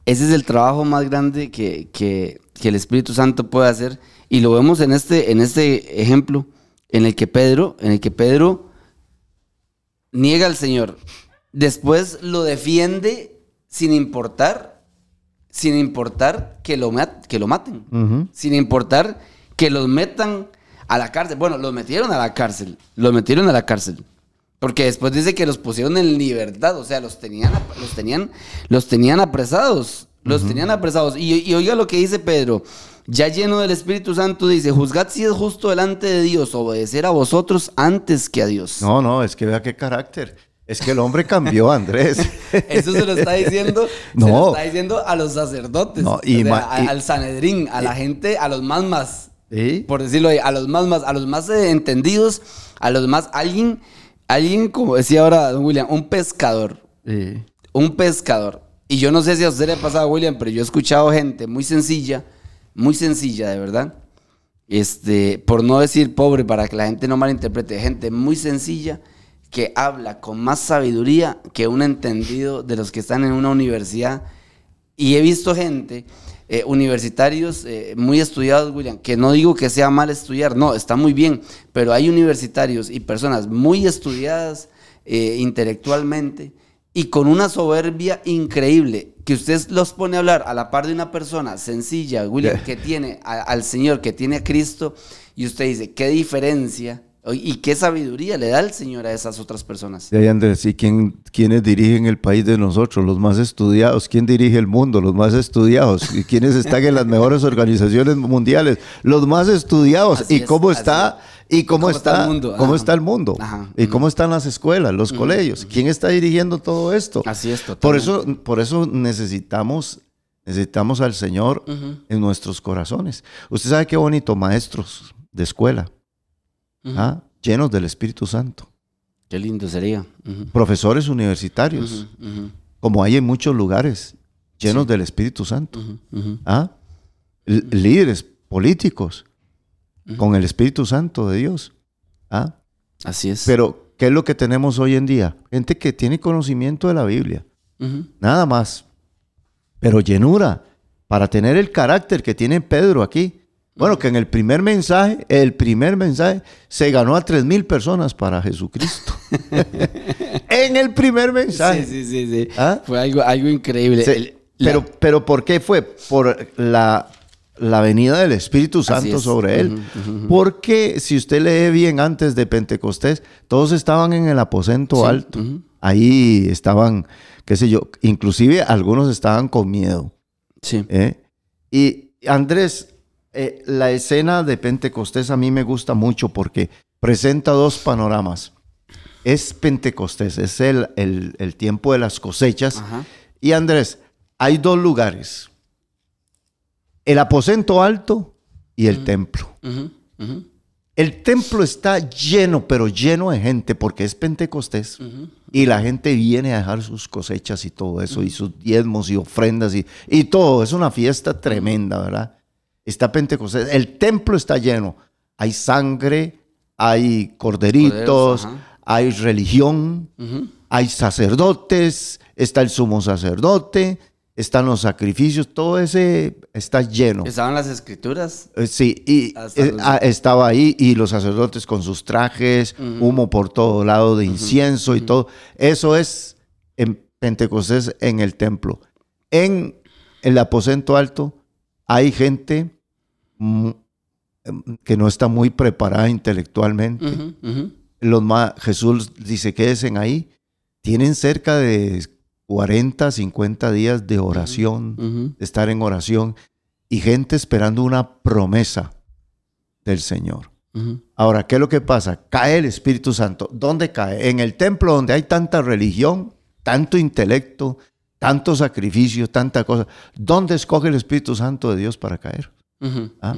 ese es el trabajo más grande que, que- que el Espíritu Santo puede hacer. Y lo vemos en este, en este ejemplo, en el que Pedro, en el que Pedro niega al Señor. Después lo defiende sin importar, sin importar que lo, mat- que lo maten. Sin importar que los metan a la cárcel. Bueno, los metieron a la cárcel. Los metieron a la cárcel. Porque después dice que los pusieron en libertad. O sea, los tenían, los tenían, los tenían apresados. Los tenían apresados. Y, y oiga lo que dice Pedro. Ya lleno del Espíritu Santo dice, juzgad si es justo delante de Dios obedecer a vosotros antes que a Dios. No, no, es que vea qué carácter. Es que el hombre cambió, Andrés. Eso se lo está diciendo, se No. lo está diciendo a los sacerdotes, No, y o sea, ma- a- y- al Sanedrín, a la gente, a los más más. ¿Sí? por decirlo ahí, a los más, más, a los más eh, entendidos, a los más, alguien, alguien, como decía ahora don William, un pescador, Sí. un pescador. Y yo no sé si a usted le ha pasado, William, pero yo he escuchado gente muy sencilla, muy sencilla, de verdad. Este, por no decir pobre, para que la gente no malinterprete, gente muy sencilla que habla con más sabiduría que un entendido de los que están en una universidad. Y he visto gente, eh, universitarios eh, muy estudiados, William, que no digo que sea mal estudiar, no, está muy bien, pero hay universitarios y personas muy estudiadas eh, intelectualmente y con una soberbia increíble, que usted los pone a hablar a la par de una persona sencilla, William, Yeah. que tiene a- al Señor, que tiene a Cristo, y usted dice, ¿qué diferencia y qué sabiduría le da el Señor a esas otras personas? Y ahí, Andrés, ¿y quién, quiénes dirigen el país de nosotros? Los más estudiados. ¿Quién dirige el mundo? Los más estudiados. ¿Y quiénes están en las mejores organizaciones mundiales? Los más estudiados. Así ¿Y es, cómo está? es. ¿Y cómo, cómo está está, el mundo? ¿Cómo está el mundo? Ajá. ¿Y cómo están las escuelas, los colegios? ¿Quién está dirigiendo todo esto? Así es, Por eso, totalmente. por eso necesitamos, necesitamos al Señor en nuestros corazones. Usted sabe qué bonito, maestros de escuela, ¿ah? llenos del Espíritu Santo. Qué lindo sería. Profesores universitarios, como hay en muchos lugares, llenos Sí. del Espíritu Santo. ¿ah? Líderes políticos con el Espíritu Santo de Dios. ¿ah? Así es. Pero, ¿qué es lo que tenemos hoy en día? Gente que tiene conocimiento de la Biblia, nada más. Pero llenura, para tener el carácter que tiene Pedro aquí. Bueno, que en el primer mensaje, el primer mensaje, se ganó a tres mil personas para Jesucristo. en el primer mensaje. Sí, sí, sí, sí. ¿Ah? Fue algo, algo increíble. Sí, El- la- pero, pero ¿por qué fue? Por la, la venida del Espíritu Santo es. sobre él. Porque si usted lee bien antes de Pentecostés, todos estaban en el aposento Sí, alto. Ahí estaban, qué sé yo, inclusive algunos estaban con miedo. Sí. ¿eh? Y Andrés, eh, la escena de Pentecostés a mí me gusta mucho porque presenta dos panoramas. Es Pentecostés, es el, el- el tiempo de las cosechas. Ajá. Y Andrés, hay dos lugares. El aposento alto y el templo. El templo está lleno, pero lleno de gente porque es Pentecostés. Y la gente viene a dejar sus cosechas y todo eso, y sus diezmos y ofrendas y, y todo. Es una fiesta tremenda, ¿verdad? Está Pentecostés. El templo está lleno. Hay sangre, hay corderitos, Corderos, hay religión, hay sacerdotes, está el sumo sacerdote, están los sacrificios, todo ese está lleno. Estaban las escrituras. Eh, Sí, y Hasta eh, ah, estaba ahí y los sacerdotes con sus trajes, humo por todo lado de incienso y todo. Eso es en Pentecostés en el templo. En el aposento alto hay gente que no está muy preparada intelectualmente. Los ma- Jesús dice, quédense ahí. Tienen cerca de 40, 50 días de oración, de estar en oración, y gente esperando una promesa del Señor. Ahora, ¿qué es lo que pasa? Cae el Espíritu Santo. ¿Dónde cae? En el templo donde hay tanta religión, tanto intelecto, tanto sacrificio, tanta cosa. ¿Dónde escoge el Espíritu Santo de Dios para caer? Ah.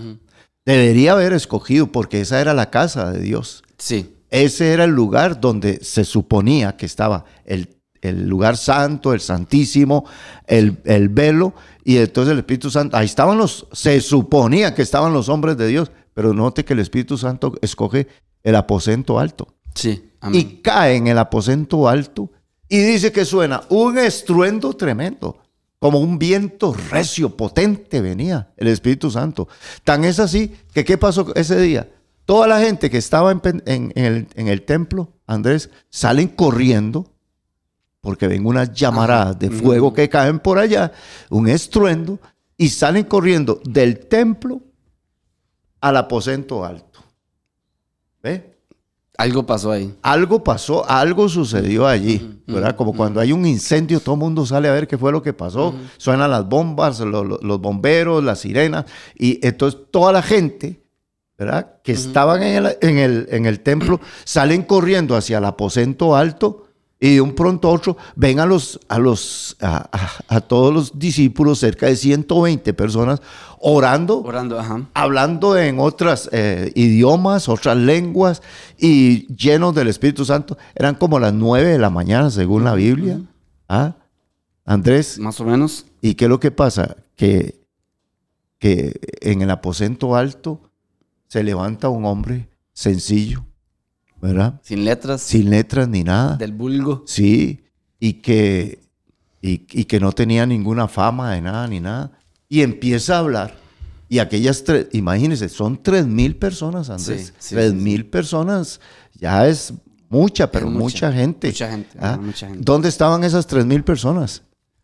Debería haber escogido porque esa era la casa de Dios. Sí. Ese era el lugar donde se suponía que estaba el, el lugar santo, el santísimo, el, el velo, y entonces el Espíritu Santo, ahí estaban los, se suponía que estaban los hombres de Dios, pero note que el Espíritu Santo escoge el aposento alto Sí. Amén. y cae en el aposento alto y dice que suena un estruendo tremendo, como un viento recio, potente venía el Espíritu Santo. Tan es así que ¿qué pasó ese día? Toda la gente que estaba en, pen- en- en el, en el templo, Andrés, salen corriendo porque ven unas llamaradas de fuego que caen por allá, un estruendo, y salen corriendo del templo al aposento alto. ¿Ve? Algo pasó ahí. algo pasó, algo sucedió allí, ¿verdad? Como cuando hay un incendio, todo el mundo sale a ver qué fue lo que pasó. Suenan las bombas, lo- lo- los bomberos, las sirenas, y entonces toda la gente, ¿verdad? Que estaban en el, en, el, en el templo, salen corriendo hacia el aposento alto y de un pronto a otro ven a los, a los, a, a- a todos los discípulos, cerca de 120 personas, orando Orando, ajá. hablando en otros idiomas, otras lenguas y llenos del Espíritu Santo. Eran como las nueve de la mañana, según la Biblia. ¿Ah? Andrés, Más o menos. ¿y qué es lo que pasa? Que, que en el aposento alto se levanta un hombre sencillo, ¿verdad? Sin letras. Sin letras ni nada. Del vulgo. Sí, y que, y, y que no tenía ninguna fama de nada ni nada. Y empieza a hablar. Y aquellas tres, imagínense, son tres mil personas, Andrés. Sí, tres sí, sí. mil personas ya es mucha, pero Es mucha, mucha, gente. mucha gente, ¿Ah? mucha gente. ¿Dónde estaban esas tres mil personas?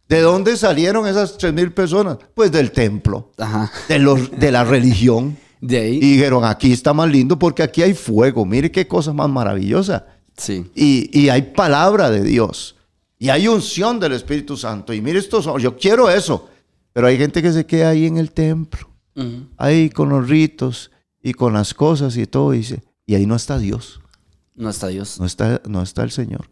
¿De dónde salieron esas tres mil personas? Pues del templo, Ajá. de, los, de la religión. De ahí. Y dijeron, aquí está más lindo porque aquí hay fuego. Mire qué cosa más maravillosa. Sí. Y, y hay palabra de Dios. Y hay unción del Espíritu Santo. Y mire estos, yo quiero eso. Pero hay gente que se queda ahí en el templo, ahí con los ritos y con las cosas y todo. Y, dice, y ahí no está Dios, No está Dios. no está, no está el Señor.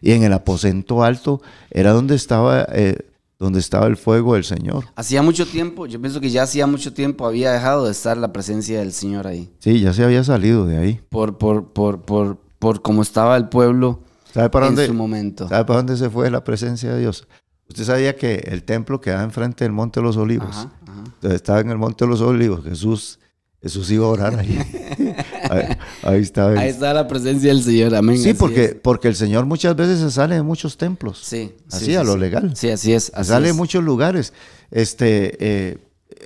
Y en el aposento alto era donde estaba, eh, donde estaba el fuego del Señor. Hacía mucho tiempo, yo pienso que ya hacía mucho tiempo había dejado de estar la presencia del Señor ahí. Sí, ya se había salido de ahí. Por, por, por, por, por cómo estaba el pueblo ¿Sabe para en dónde? su momento. ¿Sabe para dónde se fue la presencia de Dios? Usted sabía que el templo quedaba enfrente del Monte de los Olivos. Ajá, ajá. Entonces, estaba en el Monte de los Olivos. Jesús, Jesús iba a orar ahí. ahí, él. Ahí está la presencia del Señor, amén. sí, porque, porque el Señor muchas veces se sale de muchos templos. Sí. Así, sí, a sí, lo sí. legal. Sí, así es. Se así sale de muchos lugares. Este, eh,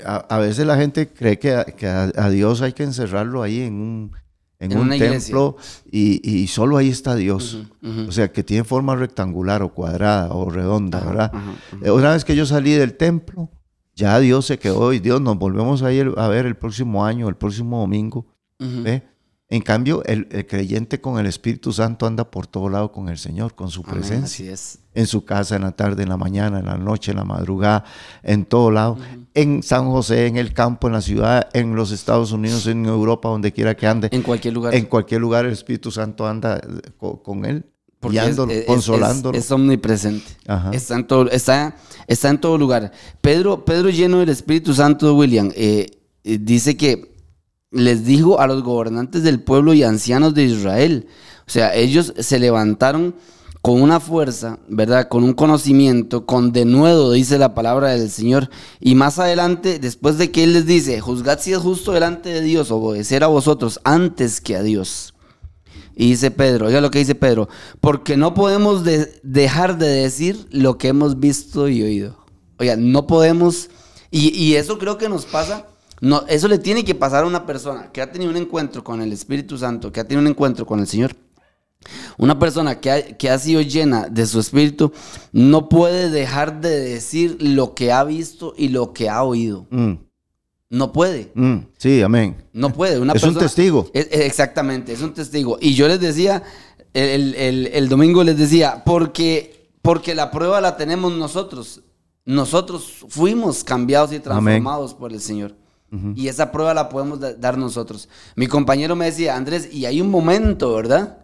a, a veces la gente cree que, a, que a- a Dios hay que encerrarlo ahí en un, en En un templo y, y solo ahí está Dios. O sea, que tiene forma rectangular o cuadrada o redonda, ¿verdad? Eh, Una vez que yo salí del templo, ya Dios se quedó y Dios nos volvemos a ir a ver el próximo año, el próximo domingo. En cambio, el, el creyente con el Espíritu Santo anda por todo lado con el Señor, con su Amén, presencia. Así es. En su casa, en la tarde, en la mañana, en la noche, en la madrugada, en todo lado. En San José, en el campo, en la ciudad, en los Estados Unidos, en Europa, donde quiera que ande. En cualquier lugar. En cualquier lugar el Espíritu Santo anda eh, co- con, él, Es- guiándolo, es- es- consolándolo. Es, omnipresente. Ajá. Está en, todo, está, está en todo lugar. Pedro, Pedro lleno del Espíritu Santo, William, eh, eh, dice que les dijo a los gobernantes del pueblo y ancianos de Israel. O sea, ellos se levantaron con una fuerza, ¿verdad? Con un conocimiento, con denuedo, dice la palabra del Señor. Y más adelante, después de que Él les dice, juzgad si es justo delante de Dios, obedecer a vosotros antes que a Dios. Y dice Pedro, oiga lo que dice Pedro, porque no podemos de- dejar de decir lo que hemos visto y oído. Oiga, no podemos, y, eso creo que nos pasa, eso le tiene que pasar a una persona que ha tenido un encuentro con el Espíritu Santo, que ha tenido un encuentro con el Señor. Una persona que ha, que ha sido llena de su espíritu no puede dejar de decir lo que ha visto y lo que ha oído. Mm. No puede. Mm, sí, amén. No puede. Una Es un testigo. Es- es- exactamente, es un testigo. Y yo les decía, el, el- el domingo les decía, porque, porque la prueba la tenemos nosotros. Nosotros fuimos cambiados y transformados por el Señor. Y esa prueba la podemos da- dar nosotros. Mi compañero me decía, Andrés, y hay un momento, ¿verdad?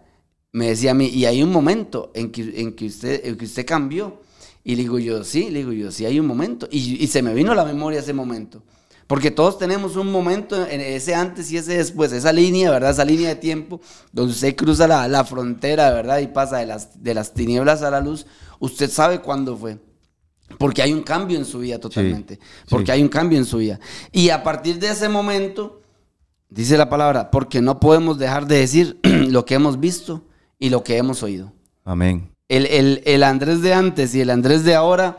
Me decía a mí, y hay un momento en que, en que, usted, en que usted cambió. Y le digo yo, sí, le digo yo, sí hay un momento. Y, y se me vino a la memoria ese momento. Porque todos tenemos un momento en ese antes y ese después, esa línea, ¿verdad? Esa línea de tiempo donde usted cruza la, la frontera, ¿verdad? Y pasa de las, de las tinieblas a la luz. Usted sabe cuándo fue. Porque hay un cambio en su vida totalmente. Porque sí. hay un cambio en su vida. Y a partir de ese momento, dice la palabra, porque no podemos dejar de decir lo que hemos visto y lo que hemos oído. Amén. El, el- el Andrés de antes y el Andrés de ahora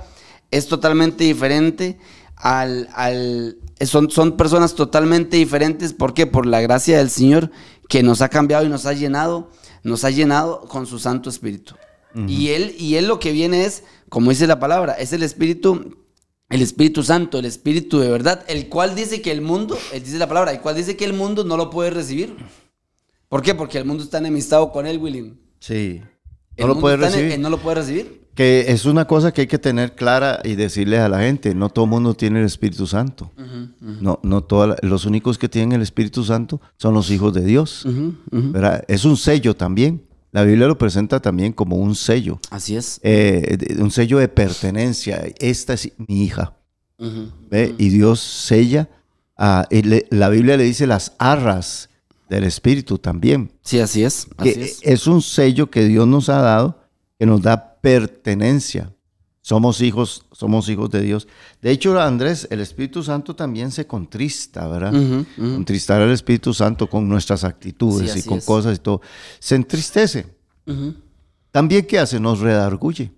es totalmente diferente al... al- son, son personas totalmente diferentes. ¿Por qué? Por la gracia del Señor que nos ha cambiado y nos ha llenado, nos ha llenado con su Santo Espíritu. y, él, y Él lo que viene es, como dice la palabra, es el Espíritu, el Espíritu Santo, el Espíritu de verdad, el cual dice que el mundo, él dice la palabra, el cual dice que el mundo no lo puede recibir. ¿Por qué? Porque el mundo está enemistado con él, William. Sí. El No lo puede en- recibir. él no lo puede recibir. Que es una cosa que hay que tener clara y decirle a la gente, no todo el mundo tiene el Espíritu Santo. No, no toda la- los únicos que tienen el Espíritu Santo son los hijos de Dios. Es un sello también. La Biblia lo presenta también como un sello, Así es. eh, un sello de pertenencia. Esta es mi hija. ¿ve? Y Dios sella, a- y le- la Biblia le dice las arras del Espíritu también. Sí, así es. que es. es un sello que Dios nos ha dado que nos da pertenencia. Somos hijos, somos hijos de Dios. De hecho, Andrés, el Espíritu Santo también se contrista, ¿verdad? Ujú. Contristar al Espíritu Santo con nuestras actitudes Sí, y con es. cosas y todo. Se entristece. También, ¿qué hace? Nos redarguye,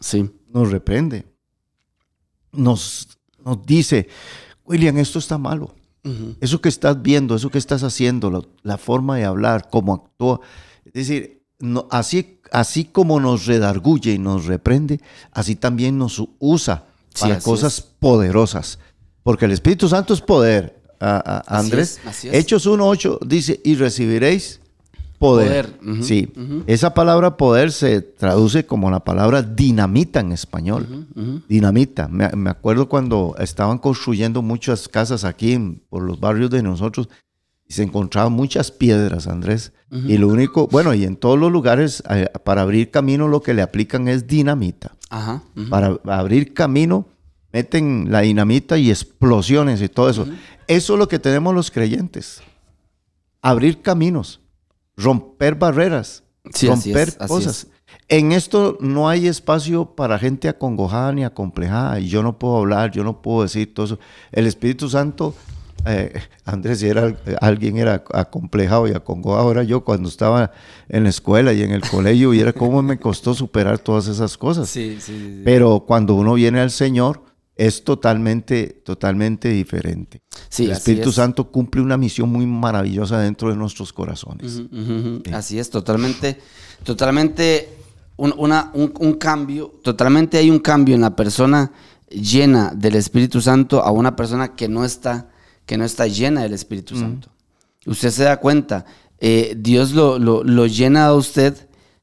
Sí. nos reprende. Nos, nos dice, William, esto está malo. Eso que estás viendo, eso que estás haciendo, lo- la forma de hablar, cómo actúa. Es decir, no- así, así como nos redarguye y nos reprende, así también nos usa para cosas es. poderosas. Porque el Espíritu Santo es poder, a- a- Así Andrés. es, así es. Hechos 1.8 dice, y recibiréis poder. Sí, esa palabra poder se traduce como la palabra dinamita en español. Dinamita. Me, me acuerdo cuando estaban construyendo muchas casas aquí en- por los barrios de nosotros y se encontraban muchas piedras, Andrés. Y lo único, bueno, y en todos los lugares eh, para abrir camino lo que le aplican es dinamita. Ajá. Para abrir camino meten la dinamita y explosiones y todo eso. Eso es lo que tenemos los creyentes. Abrir caminos, romper barreras, Sí, así romper así cosas. En esto no hay espacio para gente acongojada ni acomplejada. Y yo no puedo hablar, yo no puedo decir todo eso. El Espíritu Santo, eh, Andrés, si era, alguien era acomplejado y acongojado, era yo cuando estaba en la escuela y en el colegio, y era cómo me costó superar todas esas cosas. Sí, sí, sí, sí. Pero cuando uno viene al Señor, es totalmente, totalmente diferente. Sí, el Espíritu es. Santo cumple una misión muy maravillosa dentro de nuestros corazones. Así es, totalmente, totalmente un, una- un- un cambio, totalmente hay un cambio en la persona llena del Espíritu Santo a una persona que no está, que no está llena del Espíritu Santo. Usted se da cuenta, eh, Dios lo, lo- lo llena a usted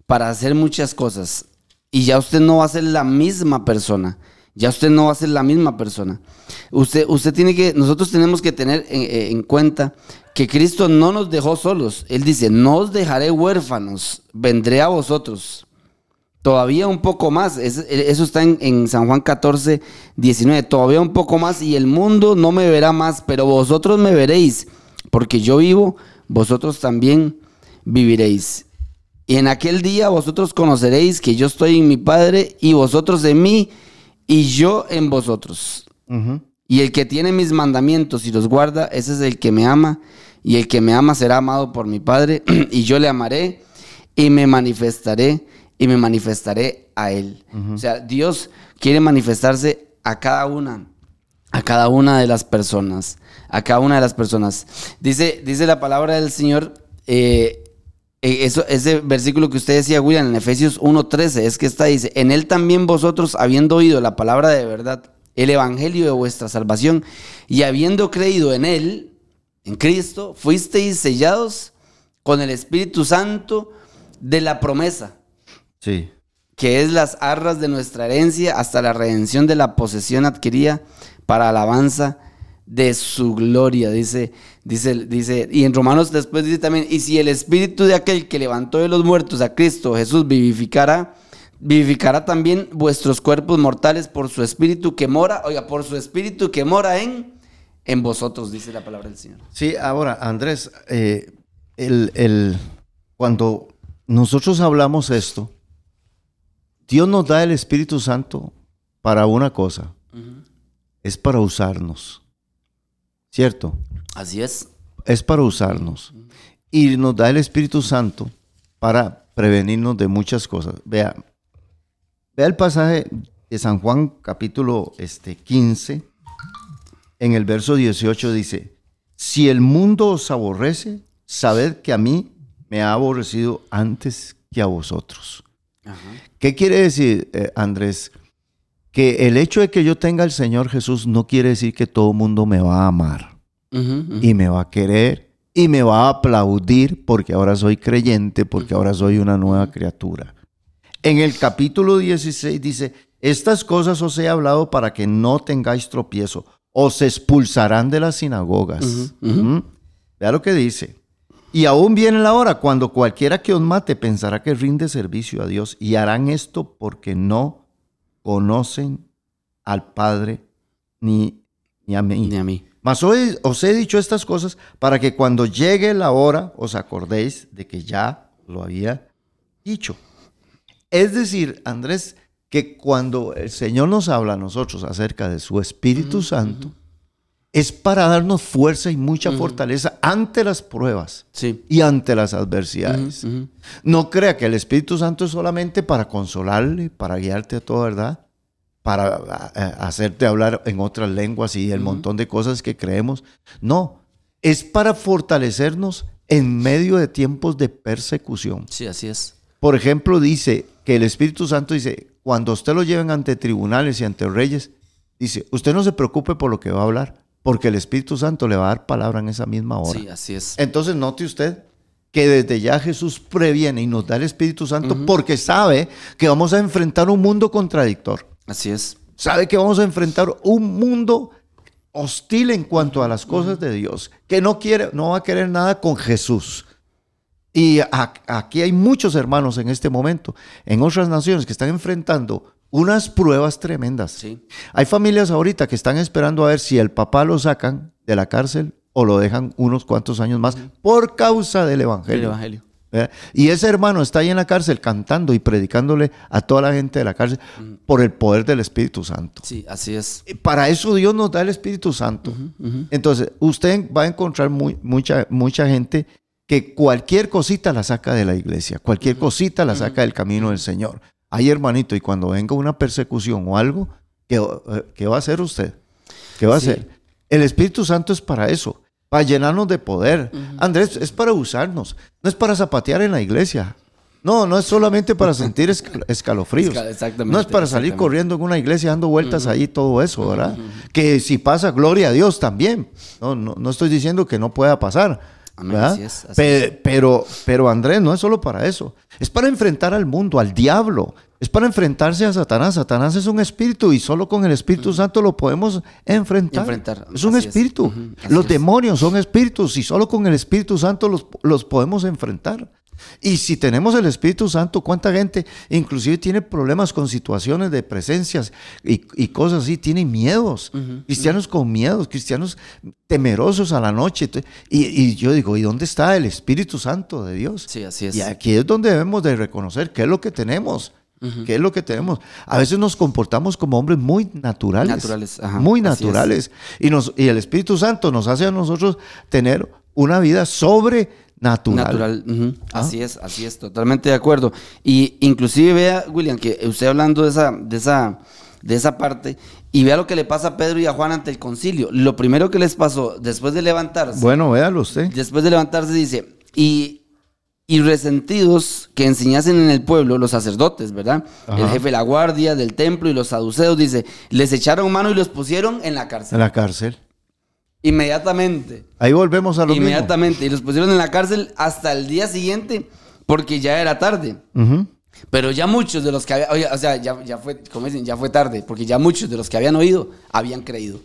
para hacer muchas cosas y ya usted no va a ser la misma persona. Ya usted no va a ser la misma persona. Usted, usted tiene que, nosotros tenemos que tener en, eh, en cuenta que Cristo no nos dejó solos. Él dice, no os dejaré huérfanos, vendré a vosotros. Todavía un poco más. Es- eso está en, en San Juan 14, 19. Todavía un poco más y el mundo no me verá más, pero vosotros me veréis. Porque yo vivo, vosotros también viviréis. Y en aquel día vosotros conoceréis que yo estoy en mi Padre y vosotros en mí y yo en vosotros. Y el que tiene mis mandamientos y los guarda, ese es el que me ama. Y el que me ama será amado por mi Padre. y yo le amaré y me manifestaré y me manifestaré a él. O sea, Dios quiere manifestarse a cada una, a cada una de las personas, a cada una de las personas. Dice, dice la palabra del Señor, eh, eh, eso, ese versículo que usted decía, William, en Efesios 1.13, es que está, dice, en él también vosotros, habiendo oído la palabra de verdad, el evangelio de vuestra salvación, y habiendo creído en él, en Cristo, fuisteis sellados con el Espíritu Santo de la promesa, Sí. que es las arras de nuestra herencia hasta la redención de la posesión adquirida para alabanza de su gloria, dice, dice, dice, y en Romanos después dice también, y si el espíritu de aquel que levantó de los muertos a Cristo Jesús vivificará, vivificará también vuestros cuerpos mortales por su espíritu que mora, oiga, por su espíritu que mora en, en vosotros, dice la palabra del Señor. Sí, ahora, Andrés, eh, el, el- cuando nosotros hablamos esto, Dios nos da el Espíritu Santo para una cosa, es para usarnos, ¿cierto? Así es. Es para usarnos. Y nos da el Espíritu Santo para prevenirnos de muchas cosas. Vea, vea el pasaje de San Juan capítulo este, 15, en el verso 18 dice, si el mundo os aborrece, sabed que a mí me ha aborrecido antes que a vosotros. ¿Qué quiere decir, eh, Andrés? Que el hecho de que yo tenga al Señor Jesús no quiere decir que todo el mundo me va a amar y me va a querer y me va a aplaudir porque ahora soy creyente, porque ahora soy una nueva criatura. En el capítulo 16 dice, estas cosas os he hablado para que no tengáis tropiezo, os expulsarán de las sinagogas. ¿Mm? Vea lo que dice. Y aún viene la hora cuando cualquiera que os mate pensará que rinde servicio a Dios y harán esto porque no conocen al Padre ni, ni a mí. Ni a mí. Mas hoy os he dicho estas cosas para que cuando llegue la hora os acordéis de que ya lo había dicho. Es decir, Andrés, que cuando el Señor nos habla a nosotros acerca de su Espíritu Santo, es para darnos fuerza y mucha fortaleza ante las pruebas Sí. y ante las adversidades. No crea que el Espíritu Santo es solamente para consolarle, para guiarte a toda verdad, para a- a- hacerte hablar en otras lenguas y el montón de cosas que creemos. No, es para fortalecernos en medio de tiempos de persecución. Sí, así es. Por ejemplo, dice que el Espíritu Santo dice, cuando usted lo lleven ante tribunales y ante reyes, dice, usted no se preocupe por lo que va a hablar, porque el Espíritu Santo le va a dar palabra en esa misma hora. Sí, así es. Entonces note usted que desde ya Jesús previene y nos da el Espíritu Santo porque sabe que vamos a enfrentar un mundo contradictor. Así es. Sabe que vamos a enfrentar un mundo hostil en cuanto a las cosas de Dios, que no quiere, no va a querer nada con Jesús. Y a- aquí hay muchos hermanos en este momento, en otras naciones, que están enfrentando unas pruebas tremendas. Sí. Hay familias ahorita que están esperando a ver si el papá lo sacan de la cárcel o lo dejan unos cuantos años más por causa del El evangelio. Evangelio. ¿verdad? Y ese hermano está ahí en la cárcel cantando y predicándole a toda la gente de la cárcel por el poder del Espíritu Santo. Sí, así es. Para eso Dios nos da el Espíritu Santo. Entonces, usted va a encontrar muy- mucha, mucha gente que cualquier cosita la saca de la iglesia, cualquier cosita la saca del camino del Señor. Ay, hermanito, y cuando venga una persecución o algo, ¿qué, eh, qué va a hacer usted? ¿Qué va a hacer? El Espíritu Santo es para eso, para llenarnos de poder. Andrés, es para usarnos, no es para zapatear en la iglesia. No, no es solamente para sentir escal- escalofríos. Exactamente, No es para salir corriendo en una iglesia dando vueltas ahí, todo eso, ¿verdad? Que si pasa, gloria a Dios también. No, no, no estoy diciendo que no pueda pasar. Así es, así Pe- Pero, pero Andrés, no es solo para eso. Es para enfrentar al mundo, al diablo. Es para enfrentarse a Satanás. Satanás es un espíritu y solo con el Espíritu Santo lo podemos enfrentar. Enfrentar, Es un es. espíritu. Los demonios son espíritus y solo con el Espíritu Santo los, los podemos enfrentar. Y si tenemos el Espíritu Santo, ¿cuánta gente inclusive tiene problemas con situaciones de presencias y, y cosas así? Tiene miedos. cristianos con miedos, cristianos temerosos a la noche. Y, y yo digo, ¿y dónde está el Espíritu Santo de Dios? Sí, así es. Y aquí es donde debemos de reconocer qué es lo que tenemos. ¿Qué es lo que tenemos? A veces nos comportamos como hombres muy naturales. Naturales, ajá, muy naturales. Y, nos, y el Espíritu Santo nos hace a nosotros tener una vida sobrenatural. Natural. Ah. Así es, así es, totalmente de acuerdo. Y inclusive vea, William, que usted hablando de esa, de esa, de esa parte, y vea lo que le pasa a Pedro y a Juan ante el concilio. Lo primero que les pasó después de levantarse, Bueno, véalo usted. después de levantarse dice, y y resentidos que enseñasen en el pueblo los sacerdotes, ¿verdad? El jefe de la guardia del templo y los saduceos, dice, les echaron mano y los pusieron en la cárcel. En la cárcel. Inmediatamente. Ahí volvemos a lo Inmediatamente. Y los pusieron en la cárcel hasta el día siguiente porque ya era tarde. Pero ya muchos de los que habían, oye, o sea, ya, ya fue, como dicen, ya fue tarde, porque ya muchos de los que habían oído habían creído.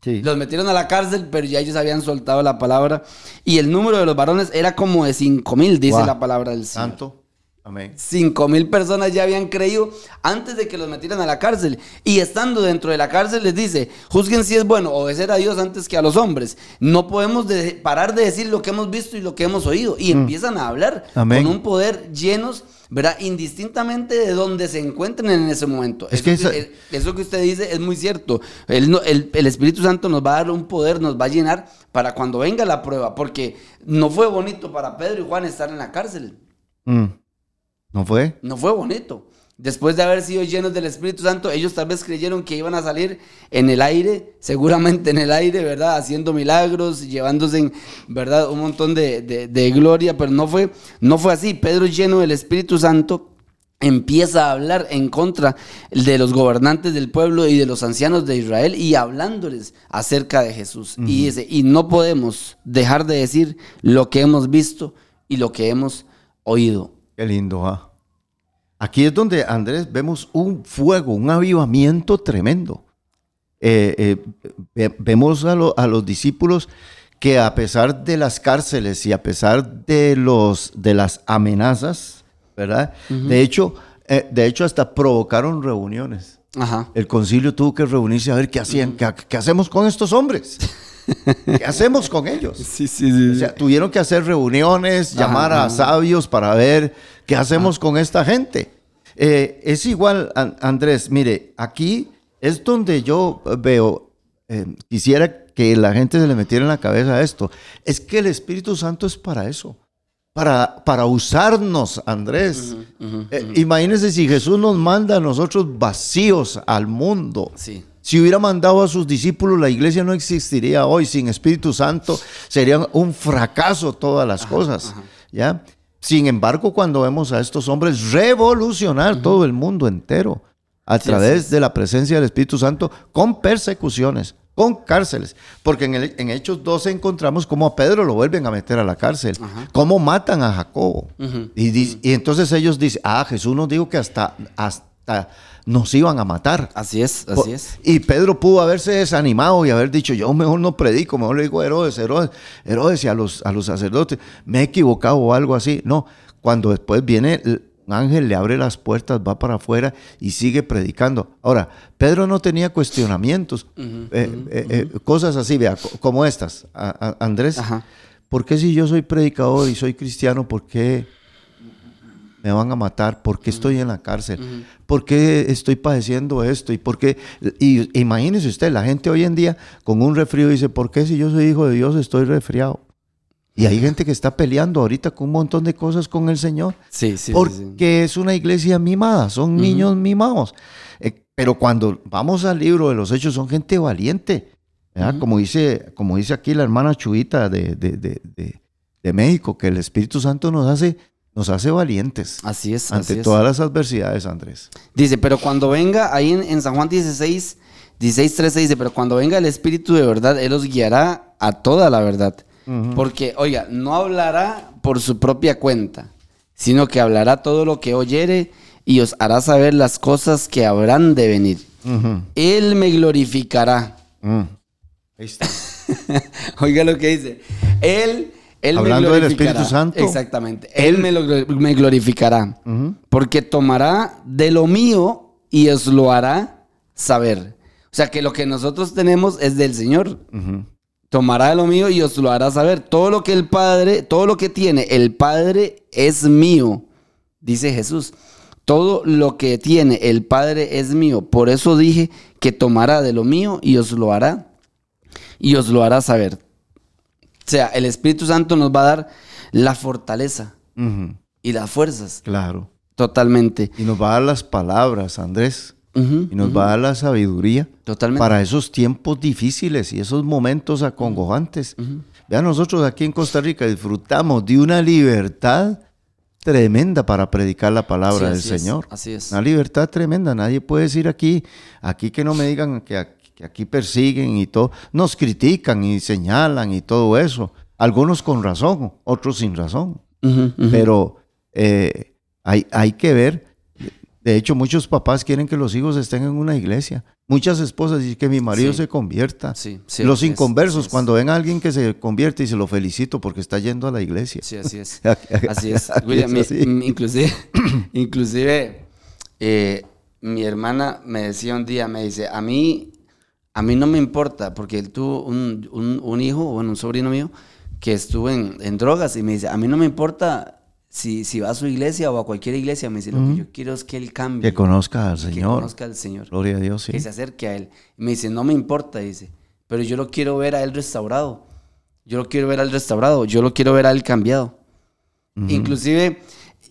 Sí. Los metieron a la cárcel, pero ya ellos habían soltado la palabra. Y el número de los varones era como de cinco mil, dice la palabra del Señor. Santo. Amén. Cinco mil personas ya habían creído antes de que los metieran a la cárcel. Y estando dentro de la cárcel les dice, juzguen si es bueno obedecer a Dios antes que a los hombres. No podemos de- parar de decir lo que hemos visto y lo que hemos oído. Y empiezan a hablar Mm. Amén. con un poder llenos, ¿verdad? Indistintamente de donde se encuentren en ese momento. Es eso, que esa- eso que usted dice es muy cierto. El- el Espíritu Santo nos va a dar un poder, nos va a llenar para cuando venga la prueba. Porque no fue bonito para Pedro y Juan estar en la cárcel. Mm. ¿No fue? No fue bonito. Después de haber sido llenos del Espíritu Santo, ellos tal vez creyeron que iban a salir en el aire, seguramente en el aire, ¿verdad? Haciendo milagros, llevándose, en, ¿verdad? Un montón de, de- de gloria, pero no fue, no fue así. Pedro lleno del Espíritu Santo empieza a hablar en contra de los gobernantes del pueblo y de los ancianos de Israel y hablándoles acerca de Jesús. Y dice, y no podemos dejar de decir lo que hemos visto y lo que hemos oído. Qué lindo, ¿ah? Aquí es donde, Andrés, vemos un fuego, un avivamiento tremendo. Eh, eh, ve- vemos a, lo- a los discípulos que a pesar de las cárceles y a pesar de, los, de las amenazas, ¿verdad? De hecho, eh, de hecho hasta provocaron reuniones. Ajá. El concilio tuvo que reunirse a ver qué hacían, qué, qué hacemos con estos hombres, qué hacemos con ellos. Sí, sí, sí. O sea, tuvieron que hacer reuniones, llamar a ajá. sabios para ver qué hacemos con esta gente. Eh, es igual, An- Andrés, mire, aquí es donde yo veo, eh, quisiera que la gente se le metiera en la cabeza esto, es que el Espíritu Santo es para eso, para, para usarnos, Andrés. Eh, Imagínense si Jesús nos manda a nosotros vacíos al mundo. Sí. Si hubiera mandado a sus discípulos, la iglesia no existiría hoy. Sin Espíritu Santo serían un fracaso todas las cosas. ¿ya? Sin embargo, cuando vemos a estos hombres revolucionar todo el mundo entero a Sí, través de la presencia del Espíritu Santo, con persecuciones, con cárceles. Porque en, el- en Hechos 12 encontramos cómo a Pedro lo vuelven a meter a la cárcel, cómo matan a Jacobo. y, y entonces ellos dicen, ah, Jesús nos dijo que hasta, hasta nos iban a matar. Así es, así es. Y Pedro pudo haberse desanimado y haber dicho, yo mejor no predico, mejor le digo a Herodes, Herodes, Herodes y a los, a los sacerdotes, me he equivocado o algo así. No, cuando después viene un ángel, le abre las puertas, va para afuera y sigue predicando. Ahora, Pedro no tenía cuestionamientos, eh, eh, eh, cosas así, vea, co- como estas. A- a- Andrés, Ajá. ¿por qué si yo soy predicador y soy cristiano, por qué me van a matar? ¿Por qué estoy en la cárcel? ¿Por qué estoy padeciendo esto? ¿Y por qué? Y imagínese usted, la gente hoy en día con un resfrío dice, ¿por qué si yo soy hijo de Dios estoy resfriado? Y hay gente que está peleando ahorita con un montón de cosas con el Señor. Sí, sí, porque sí. es una iglesia mimada, son niños mimados. Eh, pero cuando vamos al libro de los hechos, son gente valiente. como, dice, como dice aquí la hermana Chuita de, de- de- de México, que el Espíritu Santo nos hace, nos hace valientes Así es, ante así es. todas las adversidades, Andrés. Dice, pero cuando venga, ahí en, en San Juan 16, 16, 13 dice, pero cuando venga el Espíritu de verdad, Él os guiará a toda la verdad. Porque, oiga, no hablará por su propia cuenta, sino que hablará todo lo que oyere y os hará saber las cosas que habrán de venir. Él me glorificará. Mm. Ahí está. Oiga lo que dice. Él, él Hablando me del glorificará. Espíritu Santo. Exactamente. Él me, lo gl- me glorificará. Porque tomará de lo mío y os lo hará saber. O sea que lo que nosotros tenemos es del Señor. Tomará de lo mío y os lo hará saber. Todo lo que el Padre, todo lo que tiene el Padre es mío, dice Jesús. Todo lo que tiene el Padre es mío. Por eso dije que tomará de lo mío y os lo hará y os lo hará saber. O sea, el Espíritu Santo nos va a dar la fortaleza y las fuerzas Claro. totalmente. Y nos va a dar las palabras, Andrés. Y nos va a dar la sabiduría Totalmente. para esos tiempos difíciles y esos momentos acongojantes. Vean, nosotros aquí en Costa Rica disfrutamos de una libertad tremenda para predicar la palabra Sí, del así es, Señor. así es. Una libertad tremenda. Nadie puede decir aquí, aquí que no me digan que aquí, que aquí persiguen y todo. Nos critican y señalan y todo eso. Algunos con razón, otros sin razón. Pero eh, hay, hay que ver. De hecho, muchos papás quieren que los hijos estén en una iglesia. Muchas esposas dicen que mi marido Sí. se convierta. Sí, sí, los inconversos, es. cuando ven a alguien que se convierte y se lo felicito porque está yendo a la iglesia. Sí, así es. Así es. William, es mi- así. mi- inclusive, inclusive eh, mi hermana me decía un día, me dice, a mí, a mí no me importa, porque él tuvo un, un- un hijo, bueno, un sobrino mío, que estuvo en, en drogas y me dice, a mí no me importa si, si va a su iglesia o a cualquier iglesia, me dice, lo que yo quiero es que él cambie. Que conozca al que Señor. conozca al Señor. Gloria a Dios, sí. Que se acerque a él. Y me dice, no me importa, dice, pero yo lo quiero ver a él restaurado. Yo lo quiero ver a él restaurado. Yo lo quiero ver a él cambiado. Inclusive,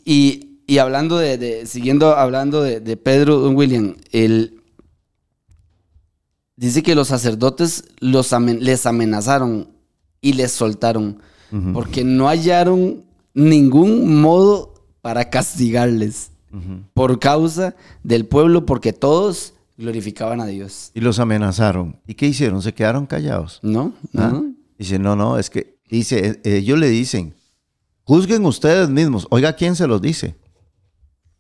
y, y hablando de, de- siguiendo hablando de, de Pedro Don William, él dice que los sacerdotes los amen- les amenazaron y les soltaron porque no hallaron ningún modo para castigarles por causa del pueblo, porque todos glorificaban a Dios. Y los amenazaron. ¿Y qué hicieron? Se quedaron callados. ¿No? ¿No? ¿Ah? ¿No? Dice, no, no, es que, dice, eh, ellos le dicen, juzguen ustedes mismos. Oiga, ¿quién se los dice?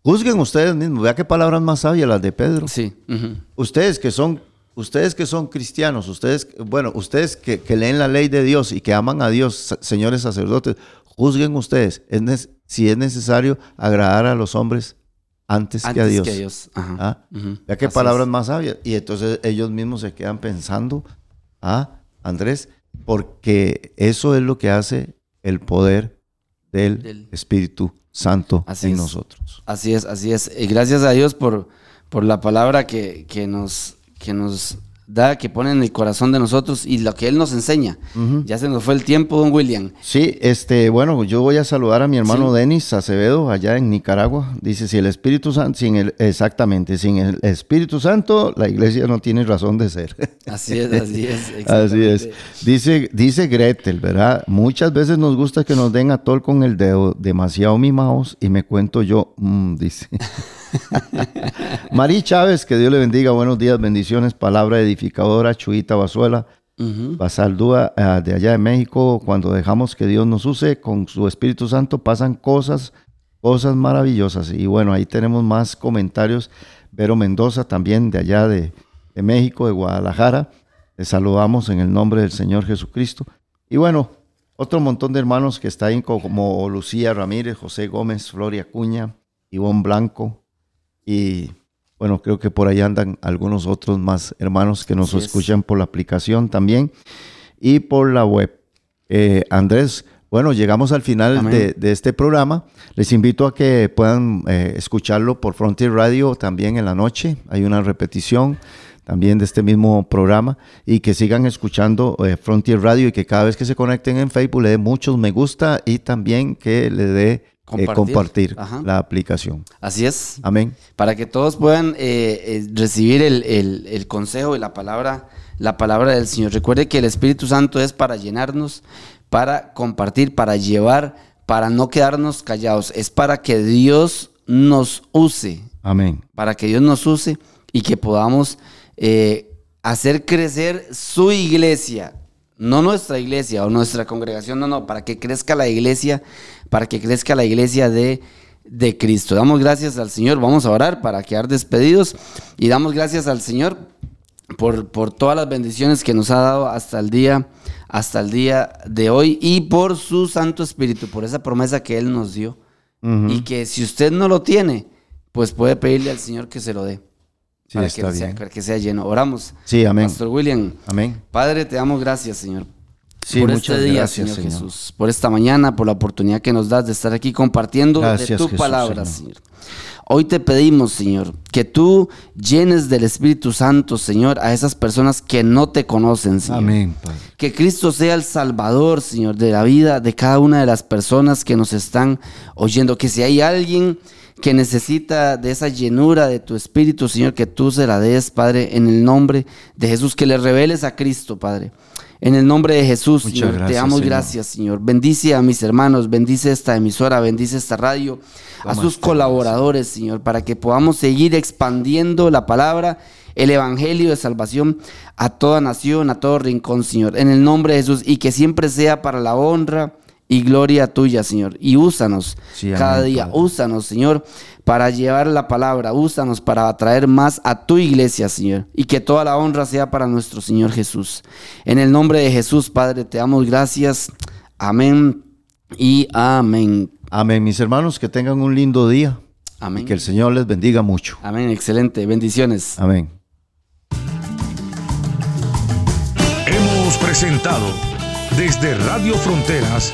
Juzguen ustedes mismos. Vea qué palabras más sabias las de Pedro. Sí. Ustedes que son, ustedes que son cristianos, ustedes, bueno, ustedes que, que leen la ley de Dios y que aman a Dios, señores sacerdotes, juzguen ustedes es si es necesario agradar a los hombres antes, que a Dios. Ajá. ¿Ah? Ujú. Vea qué Así palabras es. más sabias. Y entonces ellos mismos se quedan pensando, ah, Andrés, porque eso es lo que hace el poder del, Del- Espíritu Santo Así en es. nosotros. Así es, así es. Y gracias a Dios por, por la palabra que, que nos, que nos da, que pone en el corazón de nosotros y lo que Él nos enseña. Ya se nos fue el tiempo, don William. Sí, este, bueno, yo voy a saludar a mi hermano Sí. Denis Acevedo allá en Nicaragua. Dice, si el Espíritu Santo, sin el, exactamente, sin el Espíritu Santo, la iglesia no tiene razón de ser. Así es, así es. Así es. Dice, dice Gretel, ¿verdad? Muchas veces nos gusta que nos den a tol con el dedo, demasiado mimados, y me cuento yo, mm, dice. Marí Chávez, que Dios le bendiga, buenos días, bendiciones, palabra edificadora, Chuita Bazuela, Ujú. Basaldúa, eh, de allá de México, cuando dejamos que Dios nos use con su Espíritu Santo, pasan cosas, cosas maravillosas. Y bueno, ahí tenemos más comentarios. Vero Mendoza, también de allá de, de México, de Guadalajara. Les saludamos en el nombre del Señor Jesucristo. Y bueno, otro montón de hermanos que está ahí, como Lucía Ramírez, José Gómez, Floria Cuña, Ivonne Blanco. Y bueno, creo que por ahí andan algunos otros más hermanos que nos Así es. escuchan por la aplicación también y por la web. Eh, Andrés, bueno, llegamos al final de este programa. Les invito a que puedan eh, escucharlo por Frontier Radio también en la noche. Hay una repetición también de este mismo programa y que sigan escuchando eh, Frontier Radio y que cada vez que se conecten en Facebook le dé muchos me gusta y también que le dé eh, Compartir. la aplicación. Así es. Amén. para que todos puedan eh, eh, recibir el, el- el consejo y la palabra, la palabra del Señor. Recuerde que el Espíritu Santo es para llenarnos, para compartir, para llevar, para no quedarnos callados. Es para que Dios nos use, Amén. para que Dios nos use y que podamos eh, hacer crecer su iglesia. No nuestra iglesia o nuestra congregación, no, no, para que crezca la iglesia, para que crezca la iglesia de, de Cristo. Damos gracias al Señor, vamos a orar para quedar despedidos y damos gracias al Señor por, por todas las bendiciones que nos ha dado hasta el día, hasta el día de hoy y por su Santo Espíritu, por esa promesa que Él nos dio. Y que si usted no lo tiene, pues puede pedirle al Señor que se lo dé. Sí, para, está que sea, bien. para que sea lleno. Oramos. Sí, amén. Pastor William, Amén. Padre, te damos gracias, Señor. Sí, por muchas este día, gracias, Señor, Señor. Jesús. Por esta mañana, por la oportunidad que nos das de estar aquí compartiendo de tu Jesús, palabra, Señor. Señor. Hoy te pedimos, Señor, que tú llenes del Espíritu Santo, Señor, a esas personas que no te conocen, Señor. Amén, Padre. Que Cristo sea el Salvador, Señor, de la vida de cada una de las personas que nos están oyendo. Que si hay alguien que necesita de esa llenura de tu espíritu, Señor, que tú se la des, Padre, en el nombre de Jesús, que le reveles a Cristo, Padre. En el nombre de Jesús, Muchas Señor, te damos Señor. gracias, Señor. Bendice a mis hermanos, bendice esta emisora, bendice esta radio, a sus este colaboradores, Señor, para que podamos seguir expandiendo la palabra, el evangelio de salvación a toda nación, a todo rincón, Señor. En el nombre de Jesús y que siempre sea para la honra y gloria tuya, Señor. Y úsanos Sí, cada amén, día, Padre. úsanos, Señor, para llevar la palabra, úsanos para atraer más a tu iglesia, Señor, y que toda la honra sea para nuestro Señor Jesús. En el nombre de Jesús, Padre, te damos gracias. Amén y amén. Amén, mis hermanos, que tengan un lindo día y Amén. que el Señor les bendiga mucho. Amén, excelente. Bendiciones. Amén. Hemos presentado desde Radio Fronteras